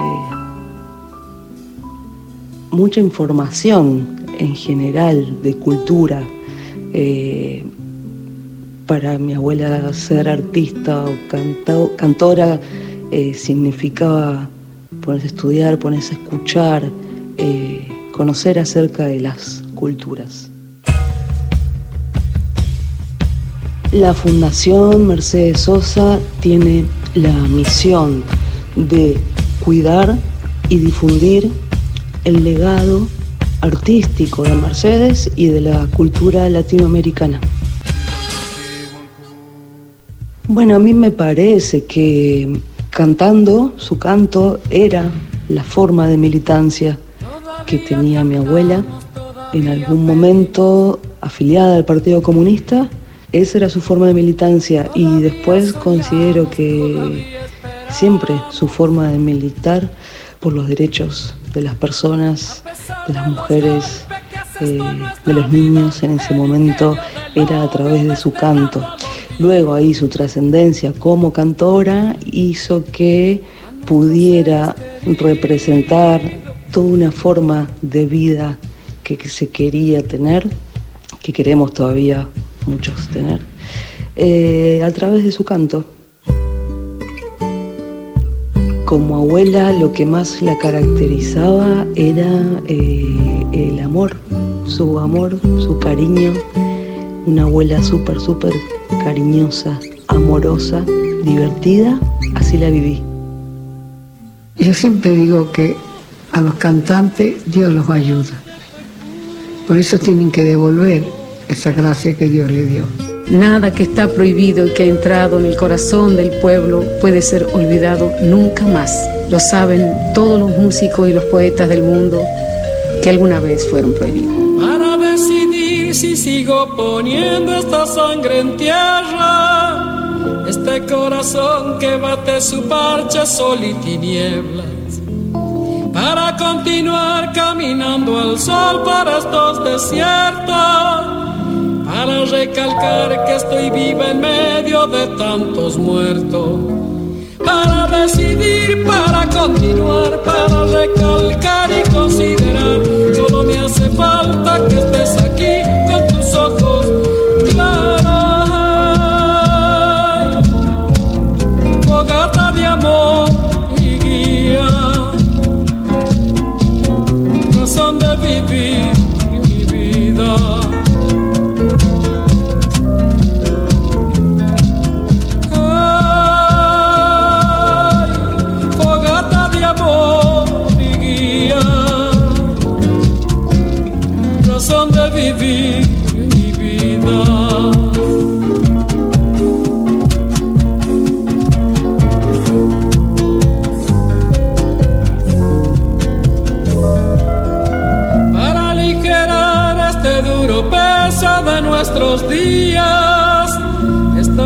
mucha información en general de cultura. Eh, para mi abuela ser artista o canto- cantora eh, significaba ponerse a estudiar, ponerse a escuchar, eh, conocer acerca de las culturas. La Fundación Mercedes Sosa tiene la misión de cuidar y difundir el legado artístico de Mercedes y de la cultura latinoamericana. Bueno, a mí me parece que cantando, su canto era la forma de militancia que tenía mi abuela. En algún momento afiliada al Partido Comunista, esa era su forma de militancia y después considero que siempre su forma de militar por los derechos de las personas, de las mujeres, eh, de los niños en ese momento era a través de su canto. Luego ahí su trascendencia como cantora hizo que pudiera representar toda una forma de vida que, se quería tener, que queremos todavía muchos tener, eh, a través de su canto. Como abuela lo que más la caracterizaba era eh, el amor, su amor, su cariño, una abuela súper, súper cariñosa, amorosa, divertida, así la viví. Yo siempre digo que a los cantantes Dios los ayuda. Por eso tienen que devolver esa gracia que Dios le dio. Nada que está prohibido y que ha entrado en el corazón del pueblo puede ser olvidado nunca más. Lo saben todos los músicos y los poetas del mundo que alguna vez fueron prohibidos. Para decidir si sigo poniendo esta sangre en tierra, este corazón que bate su parche sol y tinieblas. Para continuar caminando al sol para estos desiertos para recalcar que estoy viva en medio de tantos muertos. Para decidir, para continuar, para recalcar y considerar, solo me hace falta que estés aquí con tus ojos claros. Fogata de amor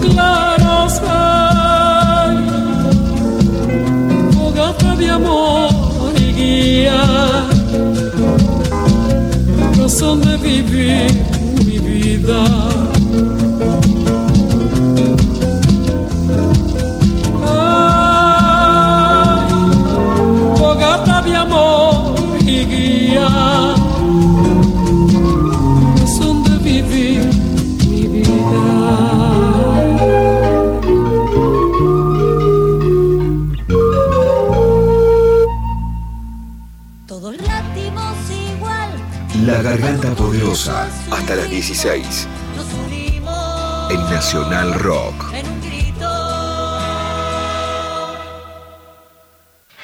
claros. Ay, fogata de amor y guía, razón de vivir mi vida. Garganta Poderosa, hasta las 16. nos unimos En Nacional Rock.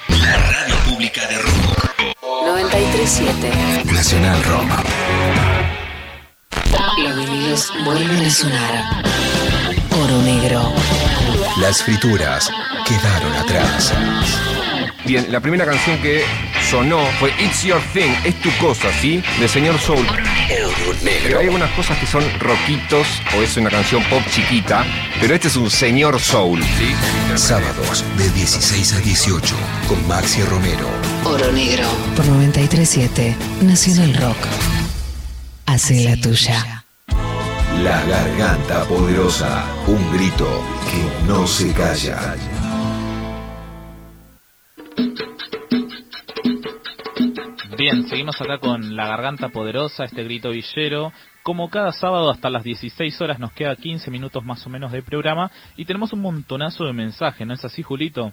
La radio pública de rock. 937. Nacional Rock. Los vinilos vuelven a sonar. Oro negro. Las frituras quedaron atrás. Bien, la primera canción que sonó fue It's Your Thing, es tu cosa, ¿sí? De señor Soul. Pero hay algunas cosas que son rockitos o es una canción pop chiquita, pero este es un señor Soul, ¿sí? Sábados de 16 a 18 con Maxi Romero. Oro negro. Por 937. Nacional Rock. Hace la tuya. La Garganta Poderosa, un grito que no se calla. Bien, seguimos acá con La Garganta Poderosa, este grito villero. Como cada sábado hasta las 16 horas nos queda 15 minutos más o menos de programa y tenemos un montonazo de mensajes, ¿no es así, Julito?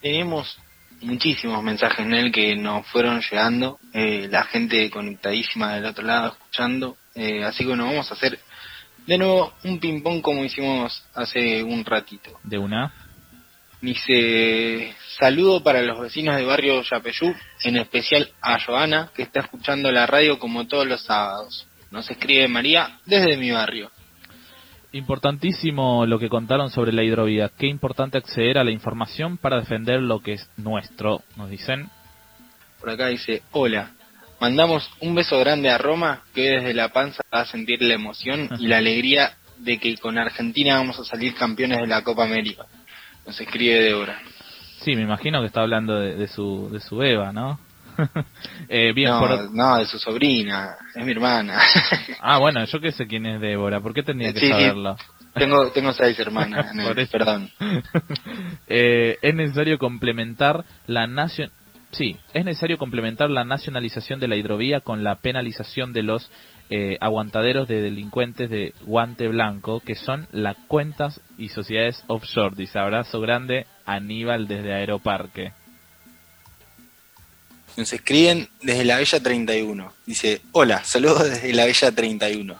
Tenemos muchísimos mensajes en él que nos fueron llegando, eh, la gente conectadísima del otro lado escuchando, eh, así que nos vamos a hacer de nuevo un ping pong como hicimos hace un ratito. De una. Dice, saludo para los vecinos de barrio Yapeyú, en especial a Joana, que está escuchando la radio como todos los sábados. Nos escribe María desde mi barrio. Importantísimo lo que contaron sobre la hidrovía. Qué importante acceder a la información para defender lo que es nuestro, nos dicen. Por acá dice, hola, mandamos un beso grande a Roma, que desde la panza va a sentir la emoción y la (laughs) alegría de que con Argentina vamos a salir campeones de la Copa América. Nos escribe Débora. Sí, me imagino que está hablando de, de su, de su Eva, ¿no? (laughs) Eh, bien, no, por- no, de su sobrina, es mi hermana. (laughs) Ah, bueno, yo qué sé quién es Débora, ¿por qué tendría que Sí, sí. saberlo? tengo, tengo seis hermanas, (laughs) Por eso. perdón. Eh, es necesario complementar la nacio- sí, es necesario complementar la nacionalización de la hidrovía con la penalización de los eh, aguantaderos de delincuentes de guante blanco, que son las cuentas y sociedades offshore. Dice abrazo grande, Aníbal desde Aeroparque. Nos escriben desde la Bella 31. Dice, hola, saludos desde la Bella 31.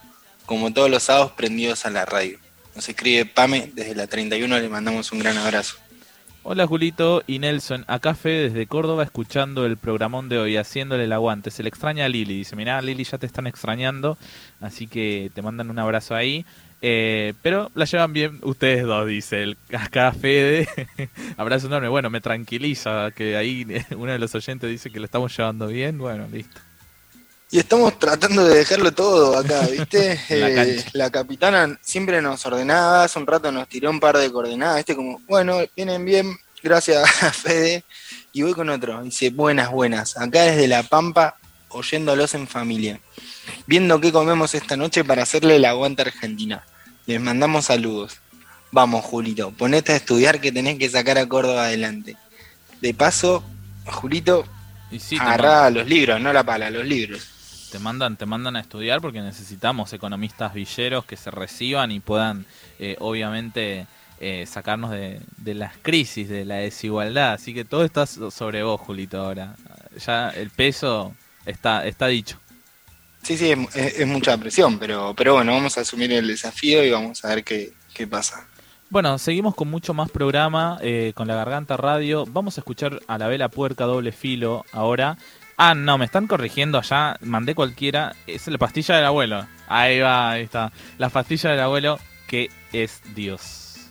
Como todos los sábados prendidos a la radio. Nos escribe Pame desde la 31, le mandamos un gran abrazo. Hola Julito y Nelson, acá Fede desde Córdoba escuchando el programón de hoy, haciéndole el aguante. Se le extraña a Lili, dice, mirá Lili ya te están extrañando, así que te mandan un abrazo ahí. Eh, pero la llevan bien ustedes dos, dice el acá Fede. (laughs) abrazo enorme. Bueno, me tranquiliza que ahí uno de los oyentes dice que lo estamos llevando bien. Bueno, listo. Y estamos tratando de dejarlo todo acá, ¿viste? (laughs) La Eh, la capitana siempre nos ordenaba, hace un rato nos tiró un par de coordenadas, ¿viste? Como, bueno, vienen bien, gracias (laughs) Fede. Y voy con otro, dice, buenas, buenas, acá desde La Pampa, oyéndolos en familia, viendo qué comemos esta noche para hacerle el aguante a Argentina. Les mandamos saludos. Vamos, Julito, ponete a estudiar que tenés que sacar a Córdoba adelante. De paso, Julito, sí, agarrá los libros, no la pala, los libros. Te mandan, te mandan a estudiar porque necesitamos economistas villeros que se reciban y puedan, eh, obviamente, eh, sacarnos de, de las crisis, de la desigualdad. Así que todo está so- sobre vos, Julito, ahora. Ya el peso está, está dicho. Sí, sí, es, mucha presión, pero, pero bueno, vamos a asumir el desafío y vamos a ver qué, qué pasa. Bueno, seguimos con mucho más programa, eh, con la Garganta Radio. Vamos a escuchar a la vela puerca doble filo ahora. Ah, no, me están corrigiendo allá, mandé cualquiera. Es la pastilla del abuelo. Ahí va, ahí está. La pastilla del abuelo que es Dios.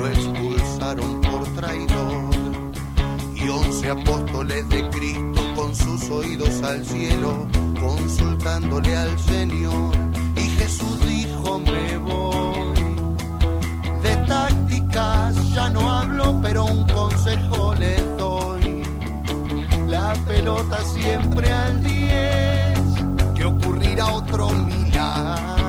lo expulsaron por traidor. Y once apóstoles de Cristo con sus oídos al cielo, consultándole al Señor. Y Jesús dijo, me voy. De tácticas ya no hablo, pero un consejo les doy. La pelota siempre al 10, que ocurrirá otro milagro.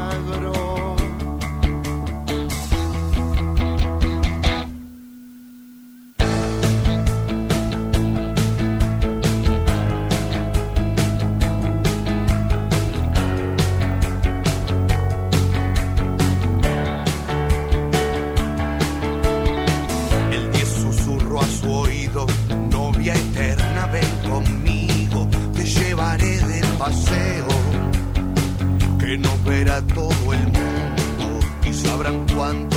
Verá todo el mundo y sabrán cuánto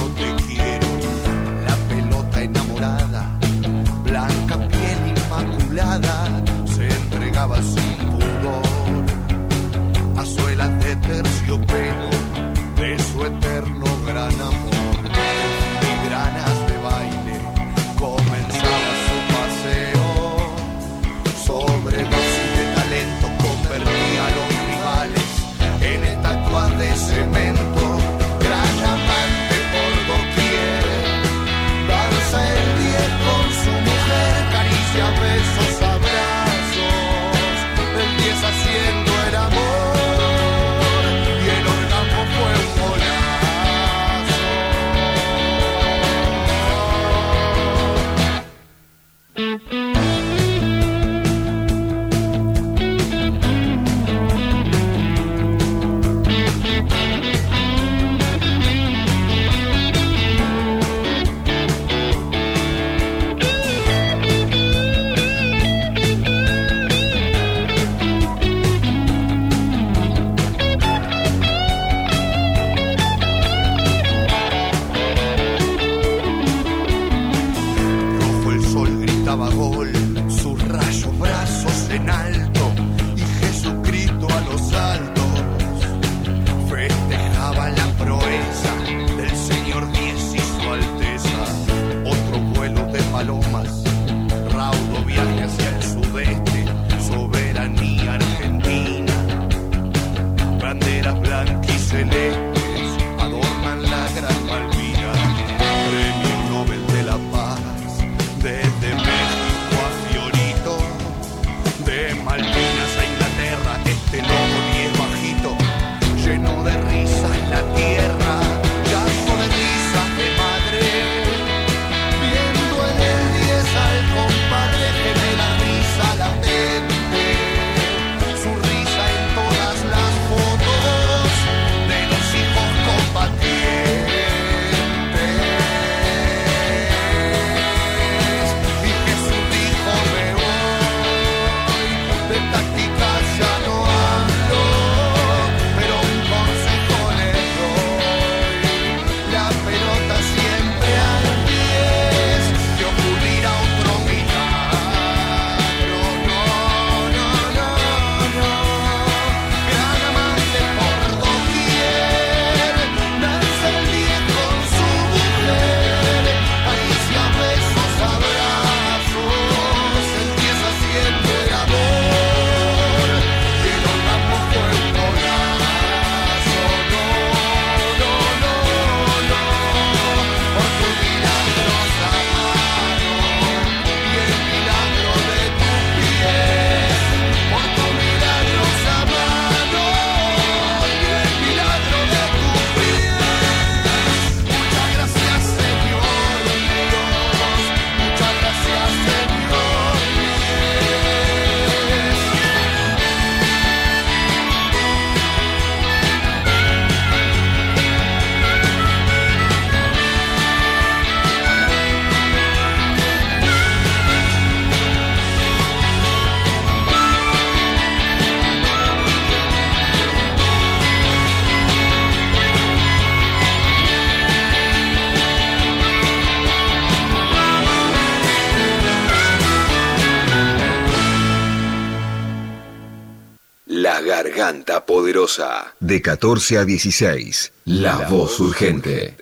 De 14 a 16. La, voz urgente.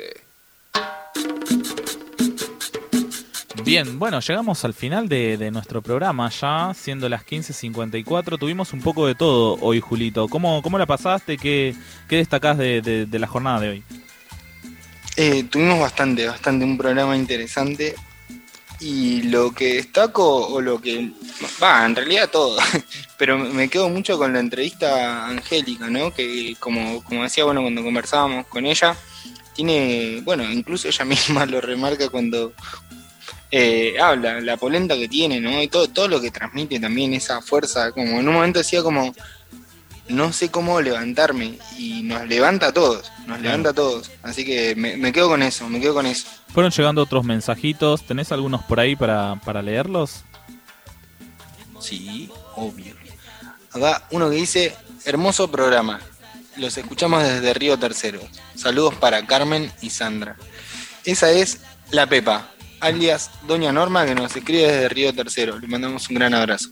Bien, bueno, llegamos al final de, de nuestro programa ya, siendo las 15.54. Tuvimos un poco de todo hoy, Julito. ¿Cómo, cómo la pasaste? ¿Qué, qué destacás de, de- de la jornada de hoy? Eh, tuvimos bastante, bastante, un programa interesante. Y lo que destaco, o lo que. Va, en realidad todo. (laughs) Pero me quedo mucho con la entrevista Angélica, ¿no? Que como, como decía, bueno, cuando conversábamos con ella, tiene. Bueno, incluso ella (laughs) misma lo remarca cuando eh, habla, la polenta que tiene, ¿no? Y todo, todo lo que transmite también, esa fuerza. Como en un momento decía, como. No sé cómo levantarme. Y nos levanta a todos, nos levanta a todos. Así que me, me quedo con eso, me quedo con eso. Fueron llegando otros mensajitos. ¿Tenés algunos por ahí para, para leerlos? Sí, obvio. Acá uno que dice, hermoso programa. Los escuchamos desde Río Tercero. Saludos para Carmen y Sandra. Esa es la Pepa, alias Doña Norma, que nos escribe desde Río Tercero. Le mandamos un gran abrazo.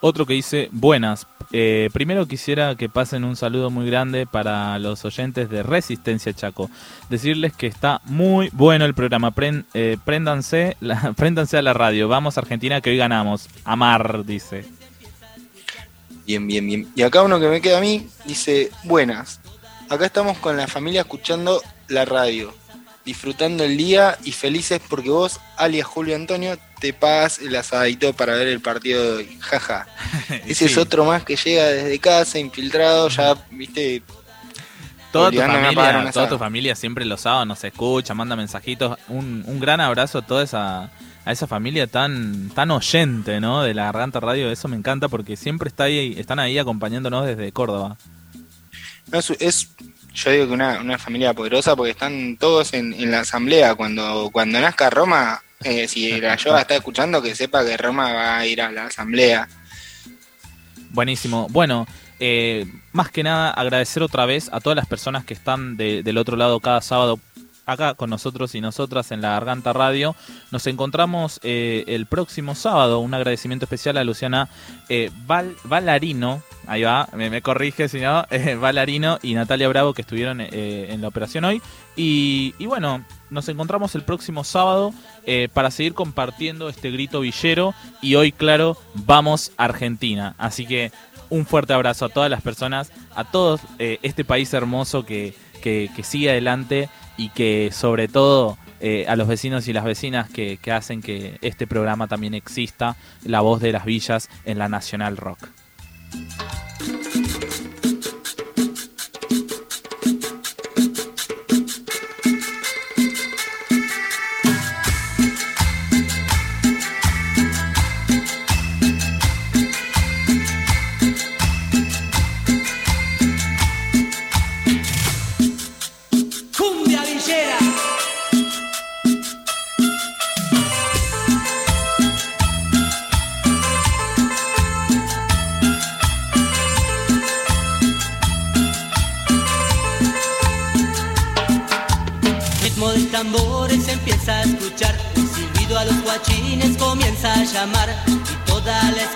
Otro que dice, buenas. Eh, primero quisiera que pasen un saludo muy grande para los oyentes de Resistencia Chaco. Decirles que está muy bueno el programa. Pren- eh, préndanse, (laughs) a la radio. Vamos Argentina que hoy ganamos. Amar, dice. Bien, bien, bien. Y acá uno que me queda a mí dice, buenas. Acá estamos con la familia escuchando la radio, disfrutando el día y felices porque vos, alias Julio Antonio, te pagas el asadito para ver el partido de hoy. Jaja. (laughs) Ese es otro más que llega desde casa, infiltrado, ya, viste, Toda tu, familia, toda tu familia siempre los sábados nos escucha, manda mensajitos. Un, un gran abrazo a toda esa, a esa familia tan, tan oyente, ¿no? De la Garganta Radio. Eso me encanta porque siempre está ahí, están ahí acompañándonos desde Córdoba. No, es, es- yo digo que una, una familia poderosa porque están todos en, en la asamblea. Cuando, cuando nazca Roma, eh, si la está escuchando, que sepa que Roma va a ir a la asamblea. Buenísimo. Bueno, eh, más que nada agradecer otra vez a todas las personas que están de- del otro lado cada sábado acá con nosotros y nosotras en la Garganta Radio. Nos encontramos eh, el próximo sábado. Un agradecimiento especial a Luciana eh, Val- Valarino. Ahí va, me, me corrige si no. (laughs) eh, Valarino y Natalia Bravo que estuvieron eh, en la operación hoy. Y, y bueno, nos encontramos el próximo sábado eh, para seguir compartiendo este grito villero. Y hoy, claro, vamos a Argentina. Así que un fuerte abrazo a todas las personas, a todos eh, este país hermoso que, que sigue adelante y que sobre todo eh, a los vecinos y las vecinas que, que hacen que este programa también exista, La Voz de las Villas en la Nacional Rock. Tambores empieza a escuchar, silbido a los guachines comienza a llamar y toda la